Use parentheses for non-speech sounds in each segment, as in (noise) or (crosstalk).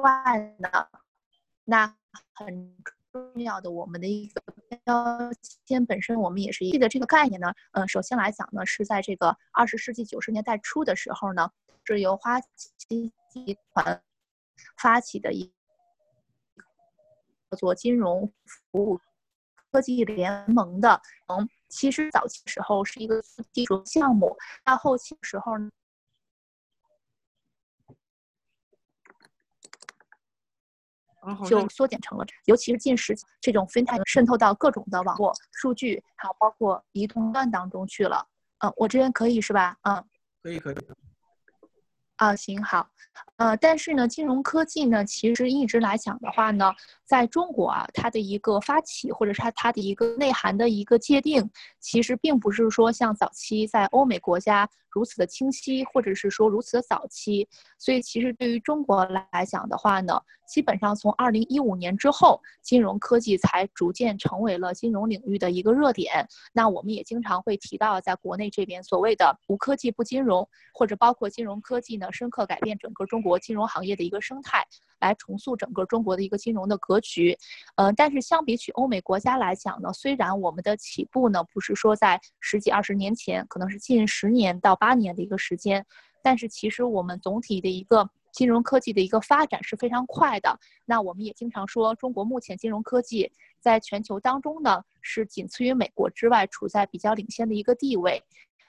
外呢，那很重要的我们的一个标签本身，我们也是记得这个概念呢。嗯，首先来讲呢，是在这个二十世纪九十年代初的时候呢，是由花旗集团发起的一叫做金融服务科技联盟的。嗯，其实早期时候是一个技术项目，到后期时候呢。就缩减成了，尤其是近十这种 fintech 渗透到各种的网络数据，还有包括移动端当中去了。嗯，我这边可以是吧？嗯，可以可以。啊，行好。呃，但是呢，金融科技呢，其实一直来讲的话呢，在中国啊，它的一个发起或者是它它的一个内涵的一个界定，其实并不是说像早期在欧美国家。如此的清晰，或者是说如此的早期，所以其实对于中国来讲的话呢，基本上从二零一五年之后，金融科技才逐渐成为了金融领域的一个热点。那我们也经常会提到，在国内这边所谓的“无科技不金融”，或者包括金融科技呢，深刻改变整个中国金融行业的一个生态。来重塑整个中国的一个金融的格局，呃，但是相比起欧美国家来讲呢，虽然我们的起步呢不是说在十几二十年前，可能是近十年到八年的一个时间，但是其实我们总体的一个金融科技的一个发展是非常快的。那我们也经常说，中国目前金融科技在全球当中呢是仅次于美国之外，处在比较领先的一个地位。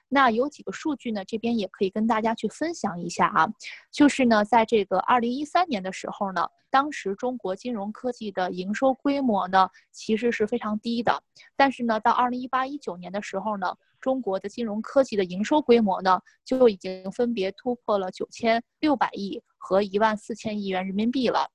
那有几个数据呢？这边也可以跟大家去分享一下啊。就是呢，在这个二零一三年的时候呢，当时中国金融科技的营收规模呢，其实是非常低的。但是呢，到二零一八一九年的时候呢，中国的金融科技的营收规模呢，就已经分别突破了九千六百亿和一万四千亿元人民币了。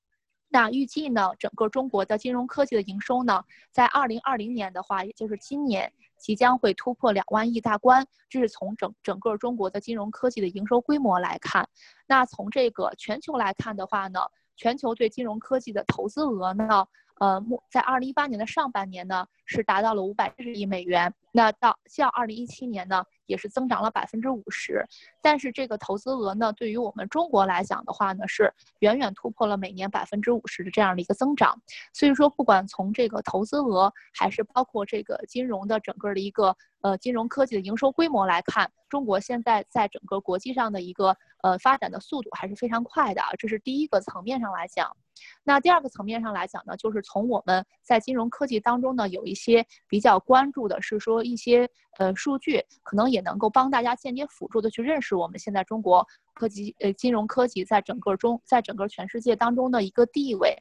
那预计呢，整个中国的金融科技的营收呢，在二零二零年的话，也就是今年。即将会突破两万亿大关，这是从整整个中国的金融科技的营收规模来看。那从这个全球来看的话呢，全球对金融科技的投资额呢？呃，在二零一八年的上半年呢，是达到了五百十亿美元。那到像二零一七年呢，也是增长了百分之五十。但是这个投资额呢，对于我们中国来讲的话呢，是远远突破了每年百分之五十的这样的一个增长。所以说，不管从这个投资额，还是包括这个金融的整个的一个呃金融科技的营收规模来看，中国现在在整个国际上的一个呃发展的速度还是非常快的啊。这是第一个层面上来讲。那第二个层面上来讲呢，就是从我们在金融科技当中呢，有一些比较关注的是说一些呃数据，可能也能够帮大家间接辅助的去认识我们现在中国科技呃金融科技在整个中在整个全世界当中的一个地位。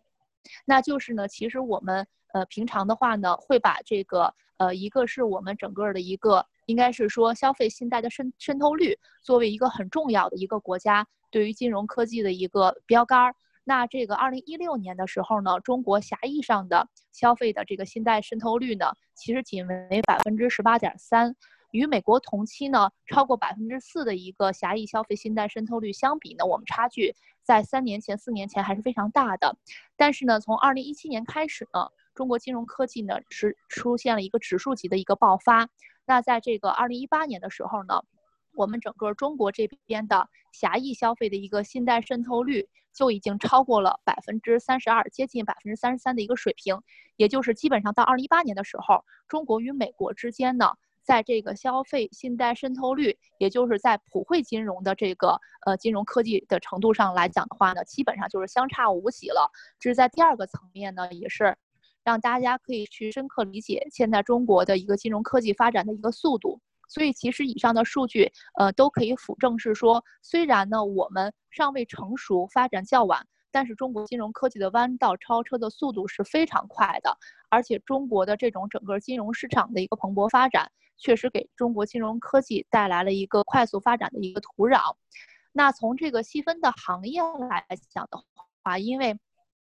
那就是呢，其实我们呃平常的话呢，会把这个呃一个是我们整个的一个应该是说消费信贷的渗渗透率作为一个很重要的一个国家对于金融科技的一个标杆儿。那这个二零一六年的时候呢，中国狭义上的消费的这个信贷渗透率呢，其实仅为百分之十八点三，与美国同期呢超过百分之四的一个狭义消费信贷渗透率相比呢，我们差距在三年前、四年前还是非常大的。但是呢，从二零一七年开始呢，中国金融科技呢是出现了一个指数级的一个爆发。那在这个二零一八年的时候呢，我们整个中国这边的狭义消费的一个信贷渗透率。就已经超过了百分之三十二，接近百分之三十三的一个水平，也就是基本上到二零一八年的时候，中国与美国之间呢，在这个消费信贷渗透率，也就是在普惠金融的这个呃金融科技的程度上来讲的话呢，基本上就是相差无几了。这是在第二个层面呢，也是让大家可以去深刻理解现在中国的一个金融科技发展的一个速度。所以，其实以上的数据，呃，都可以辅证是说，虽然呢我们尚未成熟，发展较晚，但是中国金融科技的弯道超车的速度是非常快的，而且中国的这种整个金融市场的一个蓬勃发展，确实给中国金融科技带来了一个快速发展的一个土壤。那从这个细分的行业来讲的话，因为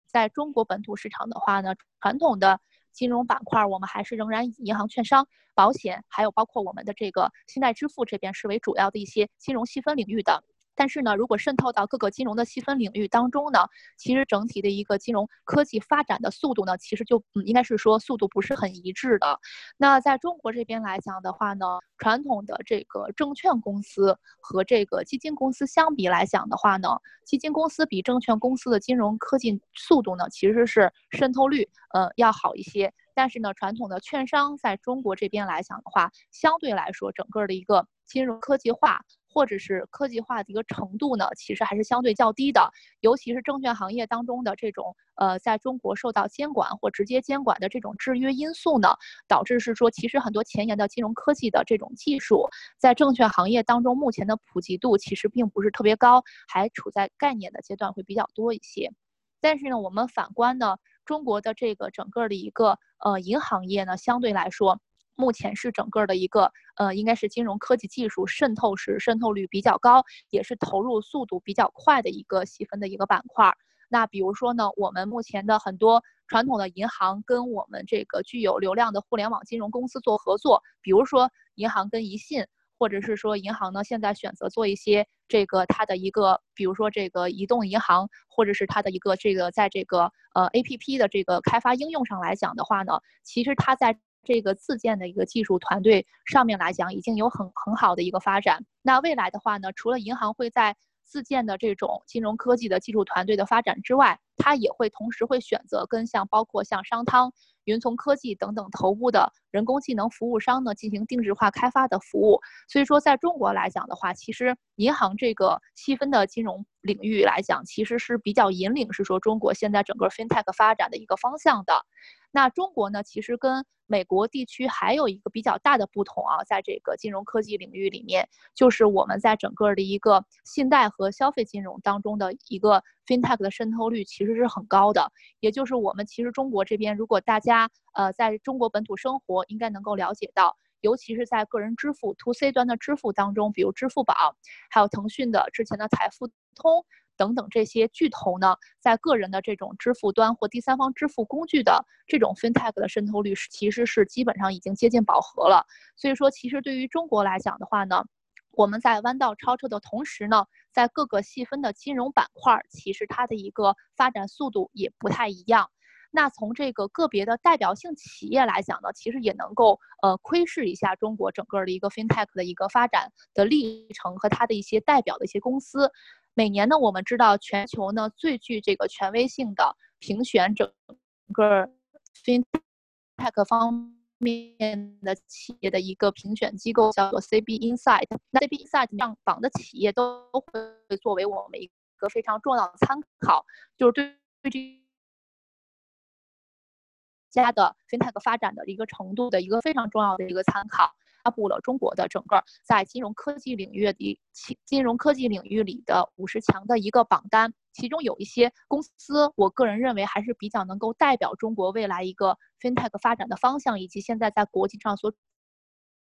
在中国本土市场的话呢，传统的。金融板块，我们还是仍然以银行、券商、保险，还有包括我们的这个信贷支付这边是为主要的一些金融细分领域的。但是呢，如果渗透到各个金融的细分领域当中呢，其实整体的一个金融科技发展的速度呢，其实就嗯应该是说速度不是很一致的。那在中国这边来讲的话呢，传统的这个证券公司和这个基金公司相比来讲的话呢，基金公司比证券公司的金融科技速度呢，其实是渗透率呃要好一些。但是呢，传统的券商在中国这边来讲的话，相对来说整个的一个金融科技化。或者是科技化的一个程度呢，其实还是相对较低的，尤其是证券行业当中的这种呃，在中国受到监管或直接监管的这种制约因素呢，导致是说，其实很多前沿的金融科技的这种技术，在证券行业当中目前的普及度其实并不是特别高，还处在概念的阶段会比较多一些。但是呢，我们反观呢，中国的这个整个的一个呃银行业呢，相对来说。目前是整个的一个，呃，应该是金融科技技术渗透是渗透率比较高，也是投入速度比较快的一个细分的一个板块。那比如说呢，我们目前的很多传统的银行跟我们这个具有流量的互联网金融公司做合作，比如说银行跟宜信，或者是说银行呢现在选择做一些这个它的一个，比如说这个移动银行，或者是它的一个这个在这个呃 A P P 的这个开发应用上来讲的话呢，其实它在。这个自建的一个技术团队上面来讲，已经有很很好的一个发展。那未来的话呢，除了银行会在自建的这种金融科技的技术团队的发展之外，它也会同时会选择跟像包括像商汤、云从科技等等头部的人工智能服务商呢进行定制化开发的服务。所以说，在中国来讲的话，其实银行这个细分的金融领域来讲，其实是比较引领，是说中国现在整个 FinTech 发展的一个方向的。那中国呢，其实跟美国地区还有一个比较大的不同啊，在这个金融科技领域里面，就是我们在整个的一个信贷和消费金融当中的一个 FinTech 的渗透率其实是很高的。也就是我们其实中国这边，如果大家呃在中国本土生活，应该能够了解到，尤其是在个人支付 To C 端的支付当中，比如支付宝，还有腾讯的之前的财付通。等等这些巨头呢，在个人的这种支付端或第三方支付工具的这种 FinTech 的渗透率是其实是基本上已经接近饱和了。所以说，其实对于中国来讲的话呢，我们在弯道超车的同时呢，在各个细分的金融板块，其实它的一个发展速度也不太一样。那从这个个别的代表性企业来讲呢，其实也能够呃窥视一下中国整个的一个 FinTech 的一个发展的历程和它的一些代表的一些公司。每年呢，我们知道全球呢最具这个权威性的评选整个 FinTech 方面的企业的一个评选机构叫做 CB Insight。那 CB Insight 上榜的企业都会作为我们一个非常重要的参考，就是对对这家的 FinTech 发展的一个程度的一个非常重要的一个参考。发布了中国的整个在金融科技领域里金融科技领域里的五十强的一个榜单，其中有一些公司，我个人认为还是比较能够代表中国未来一个 FinTech 发展的方向，以及现在在国际上所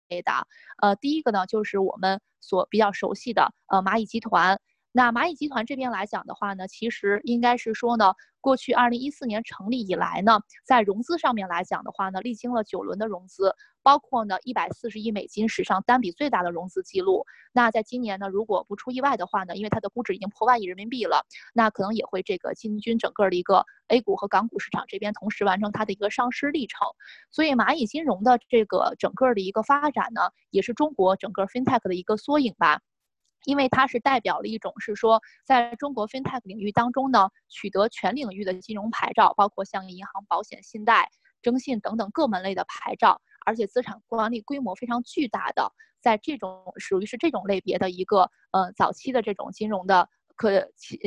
给的。呃，第一个呢，就是我们所比较熟悉的呃蚂蚁集团。那蚂蚁集团这边来讲的话呢，其实应该是说呢，过去二零一四年成立以来呢，在融资上面来讲的话呢，历经了九轮的融资，包括呢一百四十亿美金史上单笔最大的融资记录。那在今年呢，如果不出意外的话呢，因为它的估值已经破万亿人民币了，那可能也会这个进军整个的一个 A 股和港股市场这边，同时完成它的一个上市历程。所以蚂蚁金融的这个整个的一个发展呢，也是中国整个 FinTech 的一个缩影吧。因为它是代表了一种是说，在中国 FinTech 领域当中呢，取得全领域的金融牌照，包括像银行、保险、信贷、征信等等各门类的牌照，而且资产管理规模非常巨大的，在这种属于是这种类别的一个呃早期的这种金融的科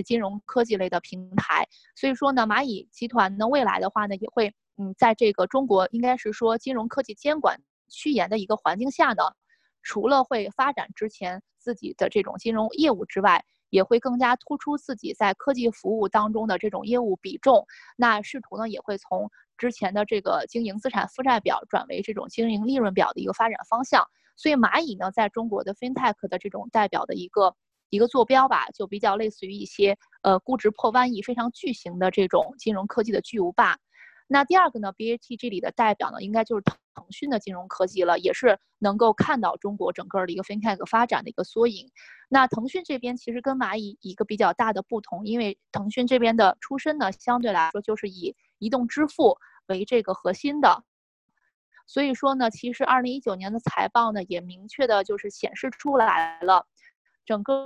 金融科技类的平台。所以说呢，蚂蚁集团呢未来的话呢，也会嗯在这个中国应该是说金融科技监管趋严的一个环境下呢。除了会发展之前自己的这种金融业务之外，也会更加突出自己在科技服务当中的这种业务比重。那试图呢，也会从之前的这个经营资产负债表转为这种经营利润表的一个发展方向。所以蚂蚁呢，在中国的 FinTech 的这种代表的一个一个坐标吧，就比较类似于一些呃估值破万亿、非常巨型的这种金融科技的巨无霸。那第二个呢，BAT 这里的代表呢，应该就是腾讯的金融科技了，也是能够看到中国整个的一个 FinTech 发展的一个缩影。那腾讯这边其实跟蚂蚁一个比较大的不同，因为腾讯这边的出身呢，相对来说就是以移动支付为这个核心的。所以说呢，其实二零一九年的财报呢，也明确的就是显示出来了，整个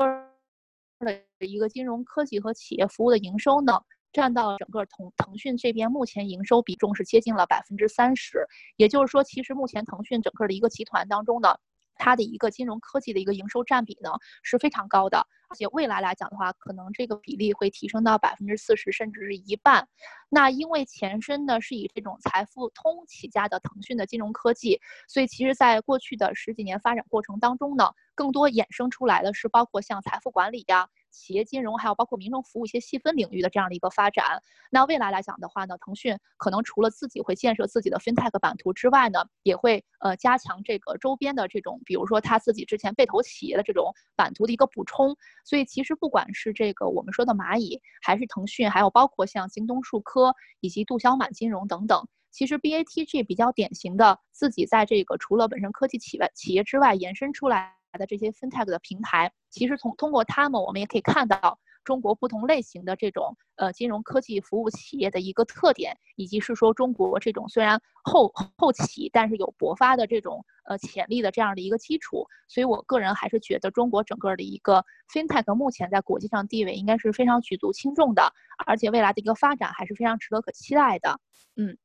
的一个金融科技和企业服务的营收呢，占到整个腾腾讯这边目前营收比重是接近了百分之三十。也就是说，其实目前腾讯整个的一个集团当中呢。它的一个金融科技的一个营收占比呢是非常高的，而且未来来讲的话，可能这个比例会提升到百分之四十，甚至是一半。那因为前身呢是以这种财富通起家的腾讯的金融科技，所以其实在过去的十几年发展过程当中呢，更多衍生出来的是包括像财富管理呀。企业金融还有包括民生服务一些细分领域的这样的一个发展，那未来来讲的话呢，腾讯可能除了自己会建设自己的 FinTech 版图之外呢，也会呃加强这个周边的这种，比如说他自己之前被投企业的这种版图的一个补充。所以其实不管是这个我们说的蚂蚁，还是腾讯，还有包括像京东数科以及度小满金融等等，其实 BATG 比较典型的自己在这个除了本身科技企外企业之外延伸出来。的这些 FinTech 的平台，其实从通过他们，我们也可以看到中国不同类型的这种呃金融科技服务企业的一个特点，以及是说中国这种虽然后后起，但是有勃发的这种呃潜力的这样的一个基础。所以我个人还是觉得中国整个的一个 FinTech 目前在国际上地位应该是非常举足轻重的，而且未来的一个发展还是非常值得可期待的。嗯。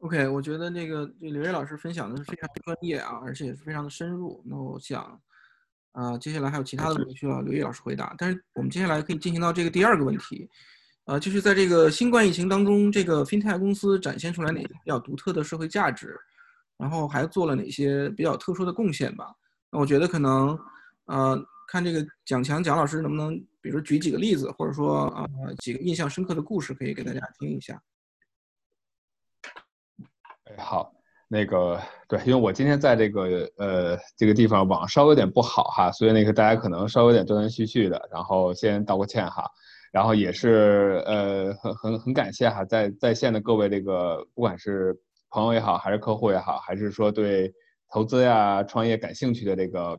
OK，我觉得那个这刘烨老师分享的是非常专业啊，而且也是非常的深入。那我想，啊，接下来还有其他的问题需要刘烨老师回答。但是我们接下来可以进行到这个第二个问题，呃，就是在这个新冠疫情当中，这个 FinTech 公司展现出来哪些比较独特的社会价值，然后还做了哪些比较特殊的贡献吧？那我觉得可能，呃，看这个蒋强蒋老师能不能，比如举几个例子，或者说啊几个印象深刻的故事，可以给大家听一下。哎，好，那个对，因为我今天在这个呃这个地方网稍微有点不好哈，所以那个大家可能稍微有点断断续续的，然后先道个歉哈，然后也是呃很很很感谢哈，在在线的各位这个不管是朋友也好，还是客户也好，还是说对投资呀创业感兴趣的这个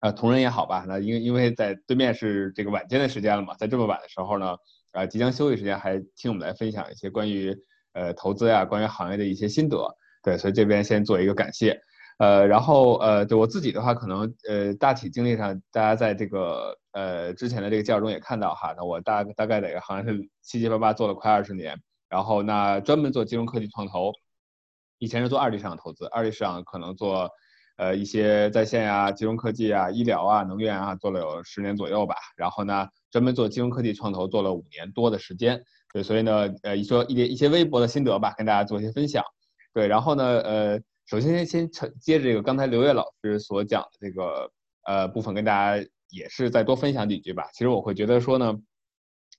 呃同仁也好吧，那因为因为在对面是这个晚间的时间了嘛，在这么晚的时候呢，呃即将休息时间还听我们来分享一些关于。呃，投资呀，关于行业的一些心得，对，所以这边先做一个感谢，呃，然后呃，对我自己的话，可能呃，大体经历上，大家在这个呃之前的这个介绍中也看到哈，那我大大概在个行业是七七八八做了快二十年，然后那专门做金融科技创投，以前是做二级市场投资，二级市场可能做呃一些在线呀、金融科技啊、医疗啊、能源啊，做了有十年左右吧，然后呢，专门做金融科技创投做了五年多的时间。对，所以呢，呃，一说一点一些微博的心得吧，跟大家做一些分享。对，然后呢，呃，首先先先接着这个刚才刘烨老师所讲的这个呃部分，跟大家也是再多分享几句吧。其实我会觉得说呢，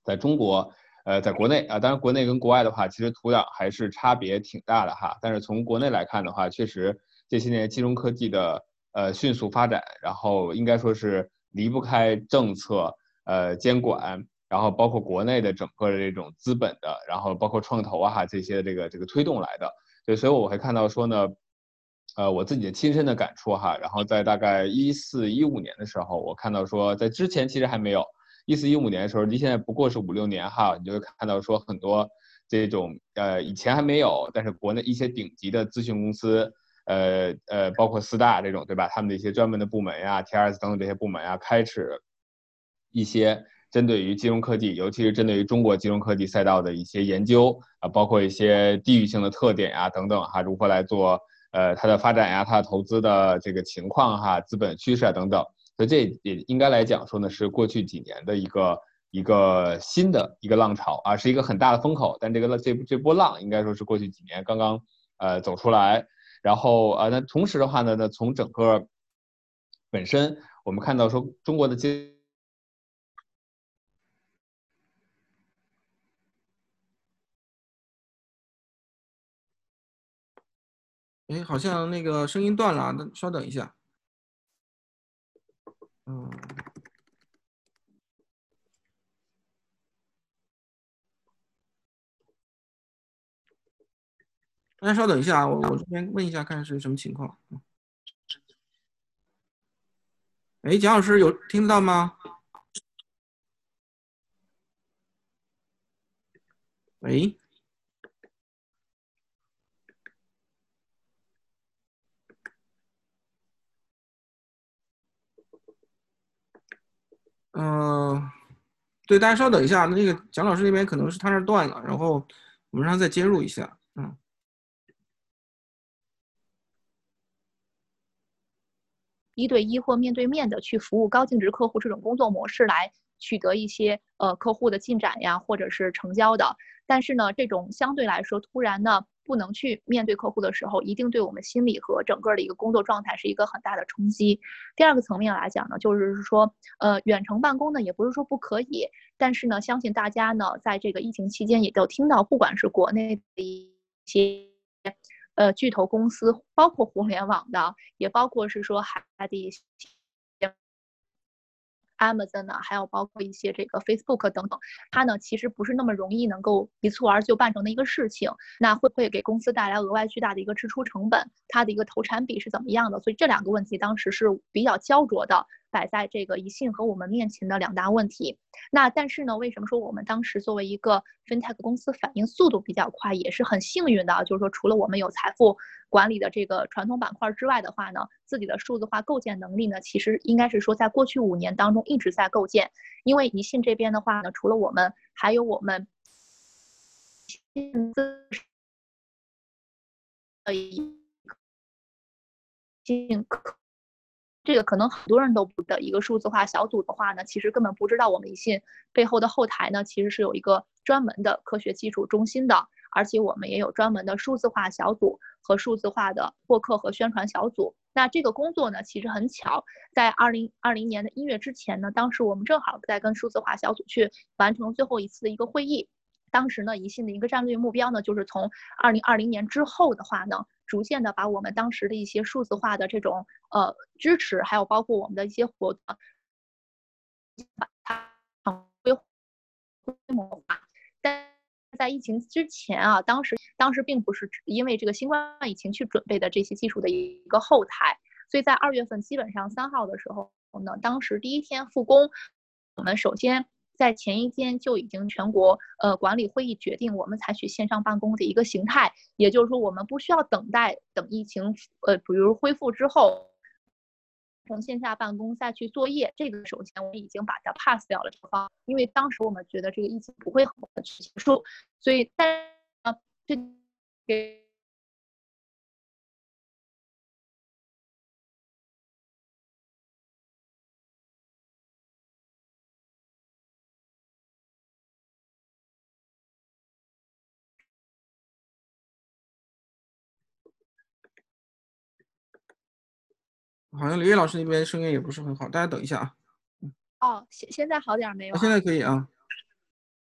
在中国，呃，在国内啊，当然国内跟国外的话，其实土壤还是差别挺大的哈。但是从国内来看的话，确实这些年金融科技的呃迅速发展，然后应该说是离不开政策呃监管。然后包括国内的整个的这种资本的，然后包括创投啊这些这个这个推动来的，对，所以我会看到说呢，呃，我自己的亲身的感触哈，然后在大概一四一五年的时候，我看到说在之前其实还没有，一四一五年的时候离现在不过是五六年哈，你就会看到说很多这种呃以前还没有，但是国内一些顶级的咨询公司，呃呃包括四大这种对吧，他们的一些专门的部门呀，T R S 等等这些部门呀，开始一些。针对于金融科技，尤其是针对于中国金融科技赛道的一些研究啊，包括一些地域性的特点呀等等哈，如何来做呃它的发展呀，它的投资的这个情况哈，资本趋势啊等等，所以这也应该来讲说呢，是过去几年的一个一个新的一个浪潮啊，是一个很大的风口，但这个浪这这波浪应该说是过去几年刚刚呃走出来，然后呃那同时的话呢，那从整个本身我们看到说中国的金哎，好像那个声音断了，那稍等一下。嗯。大家稍等一下啊，我我这边问一下，看是什么情况。哎，蒋老师有听得到吗？喂？嗯，对，大家稍等一下，那个蒋老师那边可能是他那断了，然后我们让他再接入一下。嗯。一对一或面对面的去服务高净值客户这种工作模式来取得一些呃客户的进展呀，或者是成交的。但是呢，这种相对来说突然呢不能去面对客户的时候，一定对我们心理和整个的一个工作状态是一个很大的冲击。第二个层面来讲呢，就是说呃远程办公呢也不是说不可以，但是呢，相信大家呢在这个疫情期间也都听到，不管是国内的一些。呃，巨头公司包括互联网的，也包括是说海外的一 Amazon 呢，还有包括一些这个 Facebook 等等，它呢其实不是那么容易能够一蹴而就办成的一个事情。那会不会给公司带来额外巨大的一个支出成本？它的一个投产比是怎么样的？所以这两个问题当时是比较焦灼的。摆在这个宜信和我们面前的两大问题，那但是呢，为什么说我们当时作为一个 FinTech 公司反应速度比较快，也是很幸运的，就是说除了我们有财富管理的这个传统板块之外的话呢，自己的数字化构建能力呢，其实应该是说在过去五年当中一直在构建。因为宜信这边的话呢，除了我们，还有我们。这个可能很多人都不的一个数字化小组的话呢，其实根本不知道我们宜信背后的后台呢，其实是有一个专门的科学技术中心的，而且我们也有专门的数字化小组和数字化的获客和宣传小组。那这个工作呢，其实很巧，在二零二零年的一月之前呢，当时我们正好在跟数字化小组去完成最后一次的一个会议。当时呢，宜信的一个战略目标呢，就是从二零二零年之后的话呢。逐渐的把我们当时的一些数字化的这种呃支持，还有包括我们的一些活动，把它规规模化。在疫情之前啊，当时当时并不是因为这个新冠疫情去准备的这些技术的一个后台，所以在二月份基本上三号的时候呢，当时第一天复工，我们首先。在前一天就已经全国呃管理会议决定，我们采取线上办公的一个形态，也就是说，我们不需要等待等疫情呃比如恢复之后，从线下办公再去作业。这个首先我们已经把它 pass 掉了这个方，因为当时我们觉得这个疫情不会很快去结束，所以但啊这给。好像刘烨老师那边声音也不是很好，大家等一下啊。哦，现现在好点没有？现在可以啊。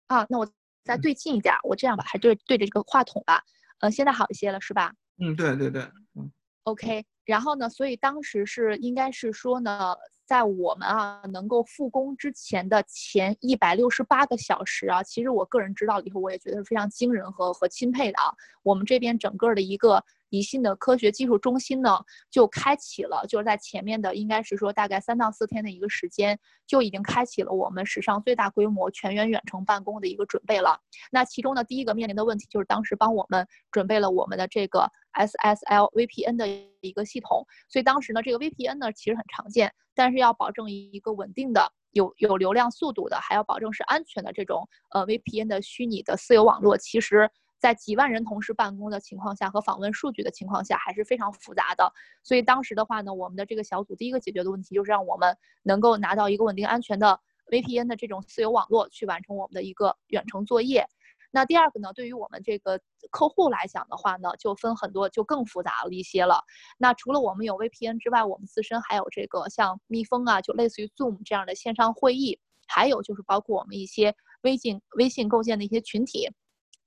啊，那我再对近一点，我这样吧，还对对着这个话筒吧。呃，现在好一些了是吧？嗯，对对对，嗯。OK，然后呢，所以当时是应该是说呢。在我们啊能够复工之前的前一百六十八个小时啊，其实我个人知道了以后，我也觉得是非常惊人和和钦佩的啊。我们这边整个的一个宜信的科学技术中心呢，就开启了，就是在前面的应该是说大概三到四天的一个时间，就已经开启了我们史上最大规模全员远程办公的一个准备了。那其中呢第一个面临的问题就是当时帮我们准备了我们的这个 SSL VPN 的一个系统，所以当时呢，这个 VPN 呢其实很常见。但是要保证一个稳定的、有有流量速度的，还要保证是安全的这种呃 VPN 的虚拟的私有网络，其实在几万人同时办公的情况下和访问数据的情况下还是非常复杂的。所以当时的话呢，我们的这个小组第一个解决的问题就是让我们能够拿到一个稳定安全的 VPN 的这种私有网络去完成我们的一个远程作业。那第二个呢，对于我们这个客户来讲的话呢，就分很多，就更复杂了一些了。那除了我们有 VPN 之外，我们自身还有这个像蜜蜂啊，就类似于 Zoom 这样的线上会议，还有就是包括我们一些微信微信构建的一些群体。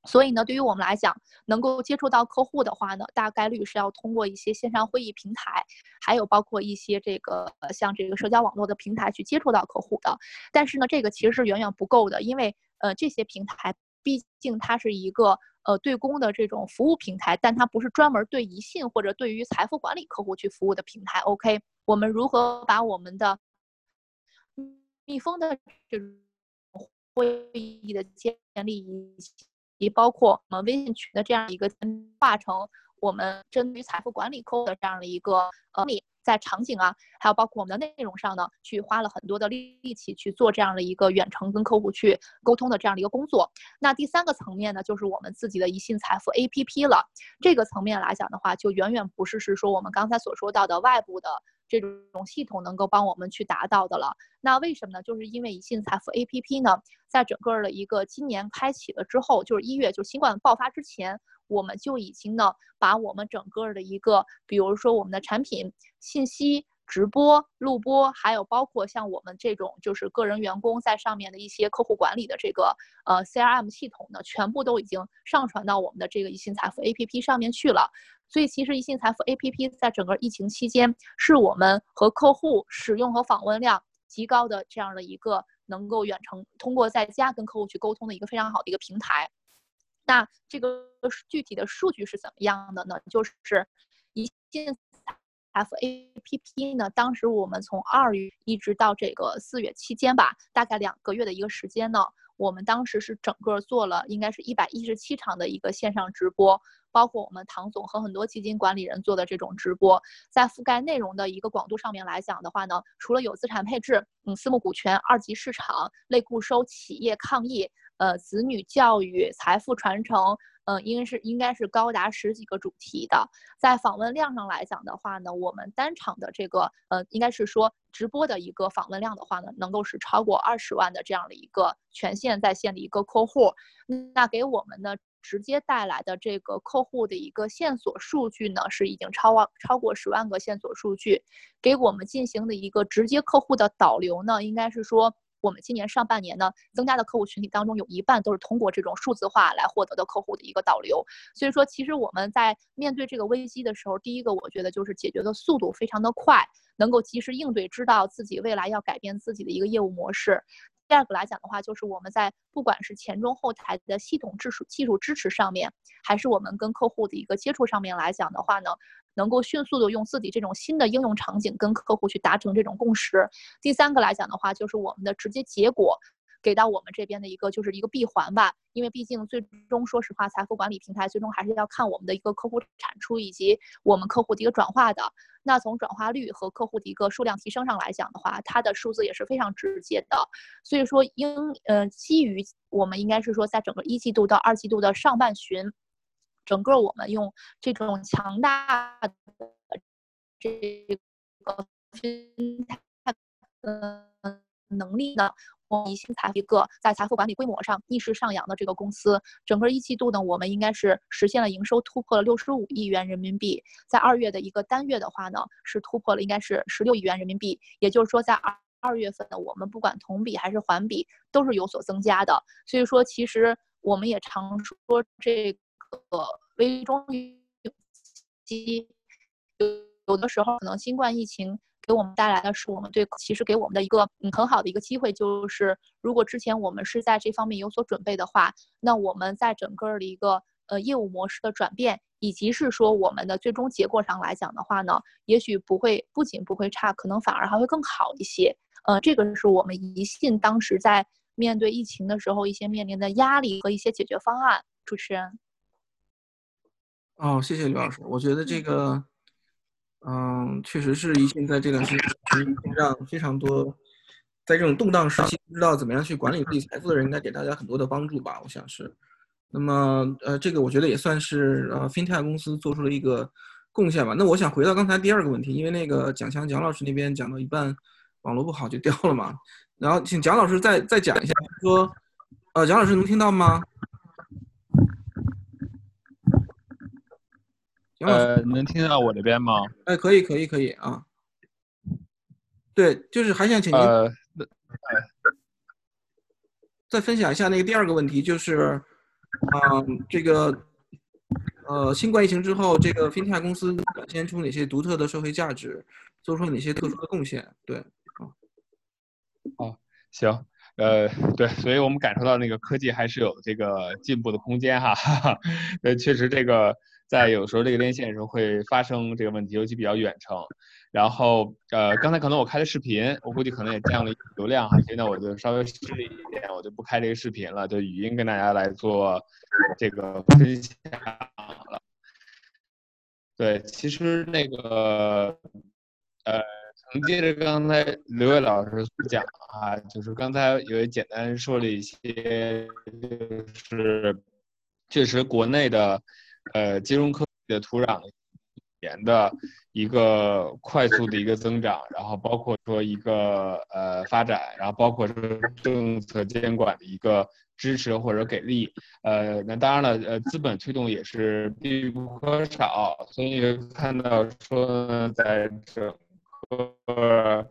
所以呢，对于我们来讲，能够接触到客户的话呢，大概率是要通过一些线上会议平台，还有包括一些这个像这个社交网络的平台去接触到客户的。但是呢，这个其实是远远不够的，因为呃这些平台。毕竟它是一个呃对公的这种服务平台，但它不是专门对宜信或者对于财富管理客户去服务的平台。OK，我们如何把我们的密封的这种会议的建立以及包括我们微信群的这样一个化成我们针对于财富管理客户的这样的一个呃。在场景啊，还有包括我们的内容上呢，去花了很多的力气去做这样的一个远程跟客户去沟通的这样的一个工作。那第三个层面呢，就是我们自己的宜信财富 APP 了。这个层面来讲的话，就远远不是是说我们刚才所说到的外部的这种系统能够帮我们去达到的了。那为什么呢？就是因为宜信财富 APP 呢，在整个的一个今年开启了之后，就是一月就新冠爆发之前。我们就已经呢，把我们整个的一个，比如说我们的产品信息、直播、录播，还有包括像我们这种就是个人员工在上面的一些客户管理的这个呃 CRM 系统呢，全部都已经上传到我们的这个宜信财富 APP 上面去了。所以其实宜信财富 APP 在整个疫情期间，是我们和客户使用和访问量极高的这样的一个能够远程通过在家跟客户去沟通的一个非常好的一个平台。那这个具体的数据是怎么样的呢？就是宜信 FAPP 呢，当时我们从二月一直到这个四月期间吧，大概两个月的一个时间呢，我们当时是整个做了应该是一百一十七场的一个线上直播，包括我们唐总和很多基金管理人做的这种直播，在覆盖内容的一个广度上面来讲的话呢，除了有资产配置，嗯，私募股权、二级市场、类固收、企业抗疫。呃，子女教育、财富传承，嗯，应该是应该是高达十几个主题的。在访问量上来讲的话呢，我们单场的这个，呃，应该是说直播的一个访问量的话呢，能够是超过二十万的这样的一个全线在线的一个客户。那给我们呢直接带来的这个客户的一个线索数据呢，是已经超超过十万个线索数据。给我们进行的一个直接客户的导流呢，应该是说。我们今年上半年呢，增加的客户群体当中，有一半都是通过这种数字化来获得的客户的一个导流。所以说，其实我们在面对这个危机的时候，第一个我觉得就是解决的速度非常的快，能够及时应对，知道自己未来要改变自己的一个业务模式。第二个来讲的话，就是我们在不管是前中后台的系统技术技术支持上面，还是我们跟客户的一个接触上面来讲的话呢。能够迅速的用自己这种新的应用场景跟客户去达成这种共识。第三个来讲的话，就是我们的直接结果给到我们这边的一个就是一个闭环吧。因为毕竟最终说实话，财富管理平台最终还是要看我们的一个客户产出以及我们客户的一个转化的。那从转化率和客户的一个数量提升上来讲的话，它的数字也是非常直接的。所以说，应呃基于我们应该是说，在整个一季度到二季度的上半旬。整个我们用这种强大的这个平台能力呢，我们宜信财一个在财富管理规模上逆势上扬的这个公司，整个一季度呢，我们应该是实现了营收突破了六十五亿元人民币，在二月的一个单月的话呢，是突破了应该是十六亿元人民币，也就是说在二二月份呢，我们不管同比还是环比都是有所增加的，所以说其实我们也常说这。个危中有机，有有的时候可能新冠疫情给我们带来的是我们对其实给我们的一个嗯很好的一个机会，就是如果之前我们是在这方面有所准备的话，那我们在整个的一个呃业务模式的转变，以及是说我们的最终结果上来讲的话呢，也许不会不仅不会差，可能反而还会更好一些。呃，这个是我们宜信当时在面对疫情的时候一些面临的压力和一些解决方案。主持人。哦，谢谢刘老师。我觉得这个，嗯，确实是宜信在这段时间让非常多，在这种动荡时期不知道怎么样去管理自己财富的人，应该给大家很多的帮助吧。我想是。那么，呃，这个我觉得也算是呃 FinTech 公司做出了一个贡献吧。那我想回到刚才第二个问题，因为那个蒋强蒋老师那边讲到一半，网络不好就掉了嘛。然后请蒋老师再再讲一下，说，呃，蒋老师能听到吗？呃，能听到我这边吗？哎，可以，可以，可以啊。对，就是还想请您呃，再分享一下那个第二个问题，就是，嗯，这个，呃，新冠疫情之后，这个 FinTech 公司展现出哪些独特的社会价值，做出了哪些特殊的贡献？对，啊。哦，行。呃，对，所以我们感受到那个科技还是有这个进步的空间哈。(laughs) 呃，确实这个在有时候这个连线的时候会发生这个问题，尤其比较远程。然后呃，刚才可能我开的视频，我估计可能也降了流量哈。现在我就稍微试一点，我就不开这个视频了，就语音跟大家来做这个分享了。对，其实那个呃。承接着刚才刘伟老师讲啊，就是刚才也简单说了一些，就是确实国内的呃金融科技的土壤年的一个快速的一个增长，然后包括说一个呃发展，然后包括说政策监管的一个支持或者给力，呃，那当然了，呃，资本推动也是必不可少，所以看到说在整。个，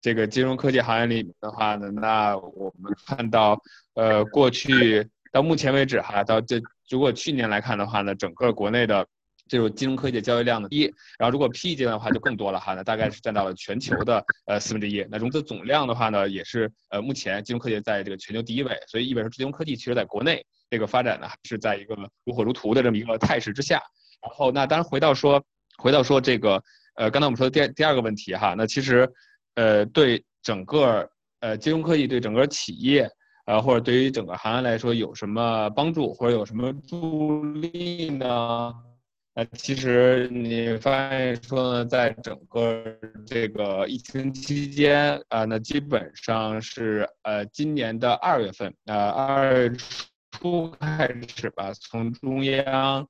这个金融科技行业里面的话呢，那我们看到，呃，过去到目前为止哈，到这如果去年来看的话呢，整个国内的这种金融科技的交易量的一，然后如果 P 阶段的话就更多了哈，那大概是占到了全球的呃四分之一。那融资总量的话呢，也是呃目前金融科技在这个全球第一位，所以意味着金融科技其实在国内这个发展呢是在一个如火如荼的这么一个态势之下。然后那当然回到说，回到说这个。呃，刚才我们说的第第二个问题哈，那其实，呃，对整个呃金融科技对整个企业，呃或者对于整个行业来说有什么帮助或者有什么助力呢？那其实你发现说呢，在整个这个疫情期间啊，那基本上是呃今年的二月份，呃二月初开始吧，从中央，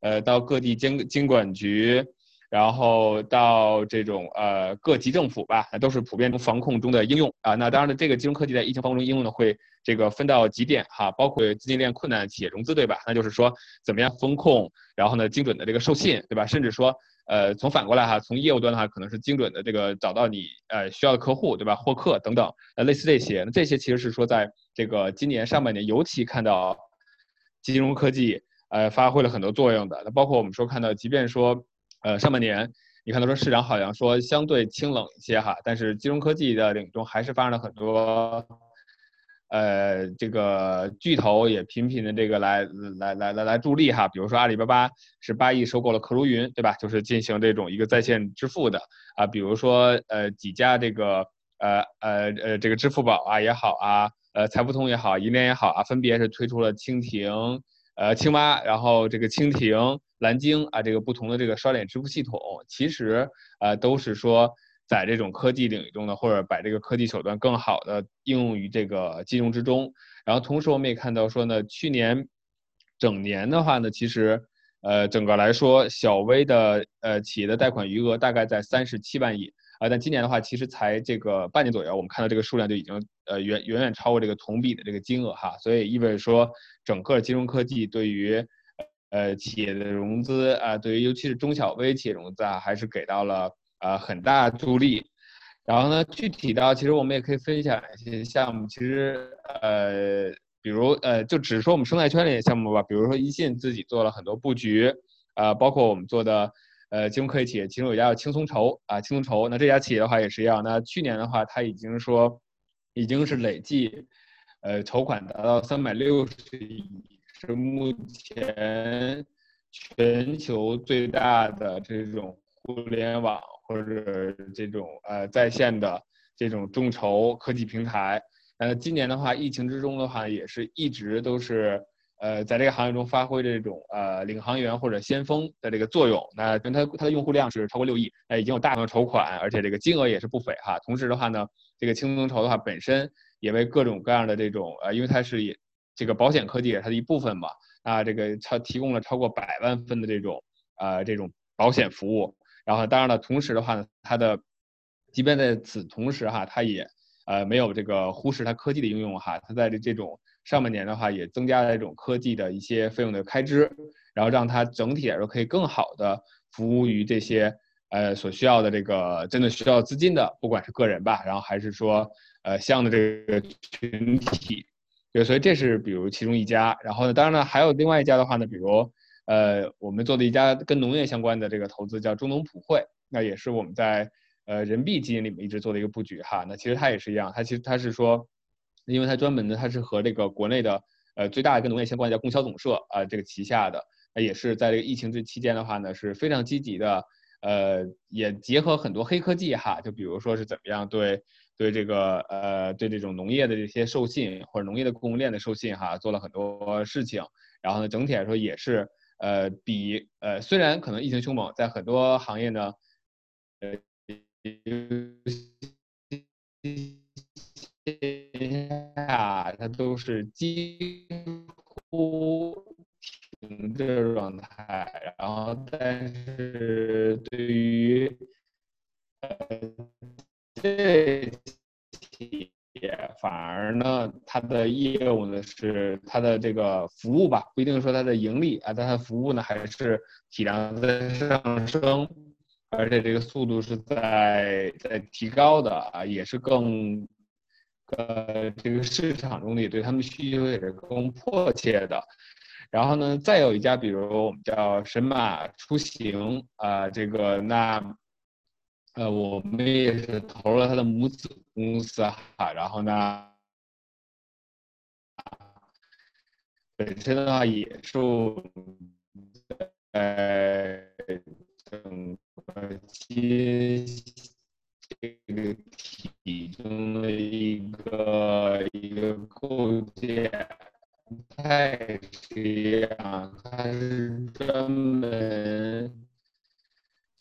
呃到各地监监管局。然后到这种呃各级政府吧，都是普遍防控中的应用啊。那当然了，这个金融科技在疫情防控中应用呢，会这个分到几点哈，包括资金链困难企业融资，对吧？那就是说怎么样风控，然后呢精准的这个授信，对吧？甚至说呃从反过来哈，从业务端的话，可能是精准的这个找到你呃需要的客户，对吧？获客等等，呃类似这些，那这些其实是说在这个今年上半年尤其看到金融科技呃发挥了很多作用的。那包括我们说看到，即便说。呃，上半年你看到说市场好像说相对清冷一些哈，但是金融科技的领域中还是发生了很多，呃，这个巨头也频频的这个来来来来来助力哈，比如说阿里巴巴是八亿收购了克如云，对吧？就是进行这种一个在线支付的啊，比如说呃几家这个呃呃呃这个支付宝啊也好啊，呃财付通也好，银联也好啊，分别是推出了蜻蜓。呃，青蛙，然后这个蜻蜓、蓝鲸啊，这个不同的这个刷脸支付系统，其实呃都是说在这种科技领域中呢，或者把这个科技手段更好的应用于这个金融之中。然后同时我们也看到说呢，去年整年的话呢，其实呃整个来说，小微的呃企业的贷款余额大概在三十七万亿。啊，但今年的话，其实才这个半年左右，我们看到这个数量就已经呃远远远超过这个同比的这个金额哈，所以意味着说，整个金融科技对于呃企业的融资啊，对于尤其是中小微企业融资啊，还是给到了呃很大助力。然后呢，具体到其实我们也可以分享一些项目，其实呃，比如呃，就只是说我们生态圈里的项目吧，比如说一信自己做了很多布局，啊，包括我们做的。呃，金融科技企业其中有一家叫轻松筹啊，轻松筹。那这家企业的话也是一样。那去年的话，它已经说，已经是累计，呃，筹款达到三百六十亿，是目前全球最大的这种互联网或者这种呃在线的这种众筹科技平台。呃，今年的话，疫情之中的话，也是一直都是。呃，在这个行业中发挥这种呃领航员或者先锋的这个作用，那它它的用户量是超过六亿，呃，已经有大量筹款，而且这个金额也是不菲哈。同时的话呢，这个轻松筹的话本身也为各种各样的这种呃，因为它是以这个保险科技也它的一部分嘛，啊，这个超提供了超过百万份的这种呃这种保险服务。然后当然了，同时的话呢，它的即便在此同时哈，它也呃没有这个忽视它科技的应用哈，它在这这种。上半年的话，也增加了这种科技的一些费用的开支，然后让它整体来说可以更好的服务于这些呃所需要的这个真的需要资金的，不管是个人吧，然后还是说呃像的这个群体，对，所以这是比如其中一家，然后呢，当然呢还有另外一家的话呢，比如呃我们做的一家跟农业相关的这个投资叫中农普惠，那也是我们在呃人民币基金里面一直做的一个布局哈，那其实它也是一样，它其实它是说。因为它专门的它是和这个国内的呃最大的跟农业相关的叫供销总社啊这个旗下的，那也是在这个疫情这期间的话呢是非常积极的，呃也结合很多黑科技哈，就比如说是怎么样对对这个呃对这种农业的这些授信或者农业的供应链的授信哈做了很多事情，然后呢整体来说也是呃比呃虽然可能疫情凶猛，在很多行业呢呃。啊它都是几乎停滞状态，然后但是对于呃这企业反而呢，它的业务呢是它的这个服务吧，不一定说它的盈利啊，但它的服务呢还是体量在上升。而且这个速度是在在提高的啊，也是更，呃，这个市场中也对他们需求也是更迫切的。然后呢，再有一家，比如我们叫神马出行啊，这个那，呃，我们也是投了他的母子公司哈。然后呢，本身的话也是，呃，整。呃，其这个体中的一个一个构建太是一样，它是专门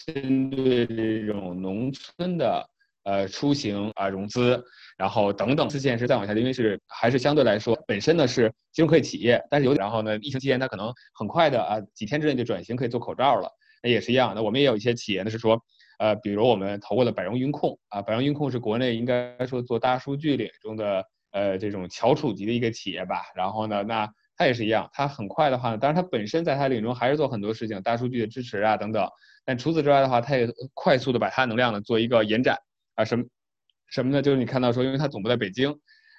针对这种农村的呃出行啊融资，然后等等，四线是再往下，因为是还是相对来说本身呢是金融科技企业，但是有然后呢，疫情期间它可能很快的啊几天之内就转型可以做口罩了。那也是一样，那我们也有一些企业呢，是说，呃，比如我们投过的百荣云控啊，百荣云控是国内应该说做大数据领域中的呃这种翘楚级的一个企业吧。然后呢，那它也是一样，它很快的话呢，当然它本身在它领域中还是做很多事情，大数据的支持啊等等。但除此之外的话，它也快速的把它能量呢做一个延展啊，什么什么呢？就是你看到说，因为它总部在北京，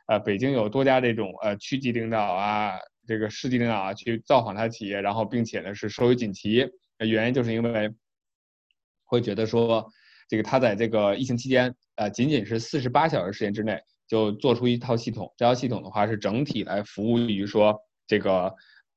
呃，北京有多家这种呃区级领导啊，这个市级领导啊去造访它企业，然后并且呢是收于锦旗。原因就是因为会觉得说，这个他在这个疫情期间，呃，仅仅是四十八小时时间之内就做出一套系统，这套系统的话是整体来服务于说这个，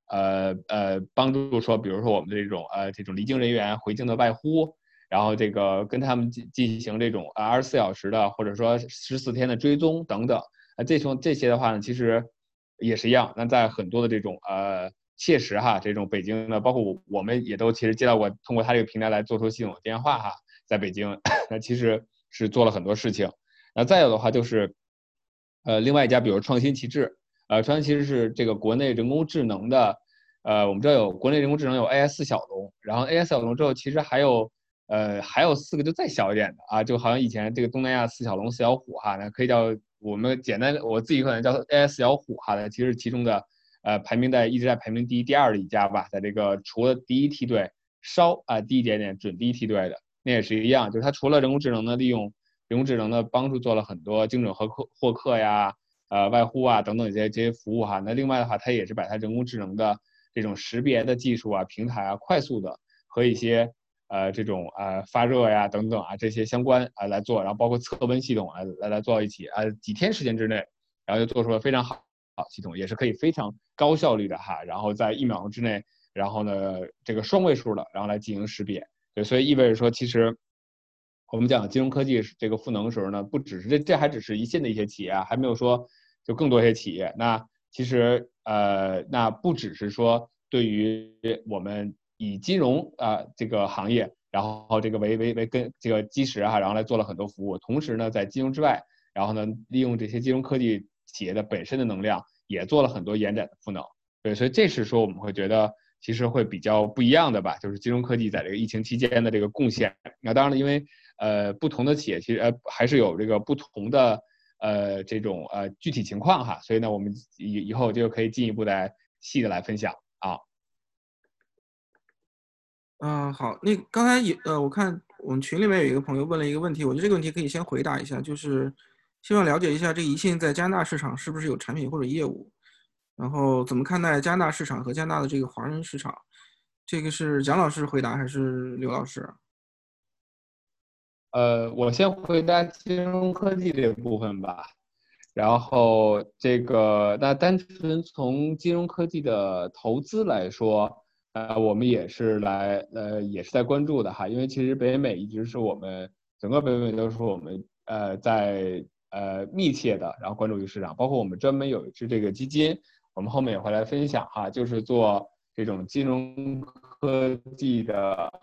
呃呃，帮助说，比如说我们这种呃这种离境人员回境的外呼，然后这个跟他们进进行这种二十四小时的或者说十四天的追踪等等，啊，这种这些的话呢，其实也是一样。那在很多的这种呃。切实哈，这种北京的，包括我，我们也都其实接到过通过他这个平台来做出系统的电话哈，在北京，(coughs) 那其实是做了很多事情。那再有的话就是，呃，另外一家，比如创新旗帜，呃，创新旗帜是这个国内人工智能的，呃，我们知道有国内人工智能有 AI 四小龙，然后 AI 四小龙之后，其实还有，呃，还有四个就再小一点的啊，就好像以前这个东南亚四小龙、四小虎哈，那可以叫我们简单，我自己可能叫 AI 四小虎哈，那其实其中的。呃，排名在一直在排名第一、第二的一家吧，在这个除了第一梯队稍啊低一点点，准第一梯队的那也是一样，就是它除了人工智能的利用，人工智能的帮助做了很多精准和客获客呀、呃外呼啊等等这些这些服务哈。那另外的话，它也是把它人工智能的这种识别的技术啊、平台啊，快速的和一些呃这种呃发热呀等等啊这些相关啊来做，然后包括测温系统啊来来做到一起啊，几天时间之内，然后就做出了非常好。系统也是可以非常高效率的哈，然后在一秒钟之内，然后呢这个双位数的，然后来进行识别，对，所以意味着说，其实我们讲金融科技这个赋能的时候呢，不只是这这还只是一线的一些企业啊，还没有说就更多些企业。那其实呃，那不只是说对于我们以金融啊这个行业，然后这个为为为根这个基石哈，然后来做了很多服务，同时呢在金融之外，然后呢利用这些金融科技。企业的本身的能量也做了很多延展的赋能，对，所以这是说我们会觉得其实会比较不一样的吧，就是金融科技在这个疫情期间的这个贡献。那当然了，因为呃不同的企业其实呃还是有这个不同的呃这种呃具体情况哈，所以呢我们以以后就可以进一步的细的来分享啊。嗯，好，那刚才也呃我看我们群里面有一个朋友问了一个问题，我觉得这个问题可以先回答一下，就是。希望了解一下这宜信在加拿大市场是不是有产品或者业务，然后怎么看待加拿大市场和加拿大的这个华人市场？这个是蒋老师回答还是刘老师？呃，我先回答金融科技这部分吧。然后这个那单纯从金融科技的投资来说，呃，我们也是来呃也是在关注的哈，因为其实北美一直是我们整个北美都是我们呃在呃密切的然后关注于市场，包括我们专门有一支这个基金，我们后面也会来分享哈，就是做这种金融科技的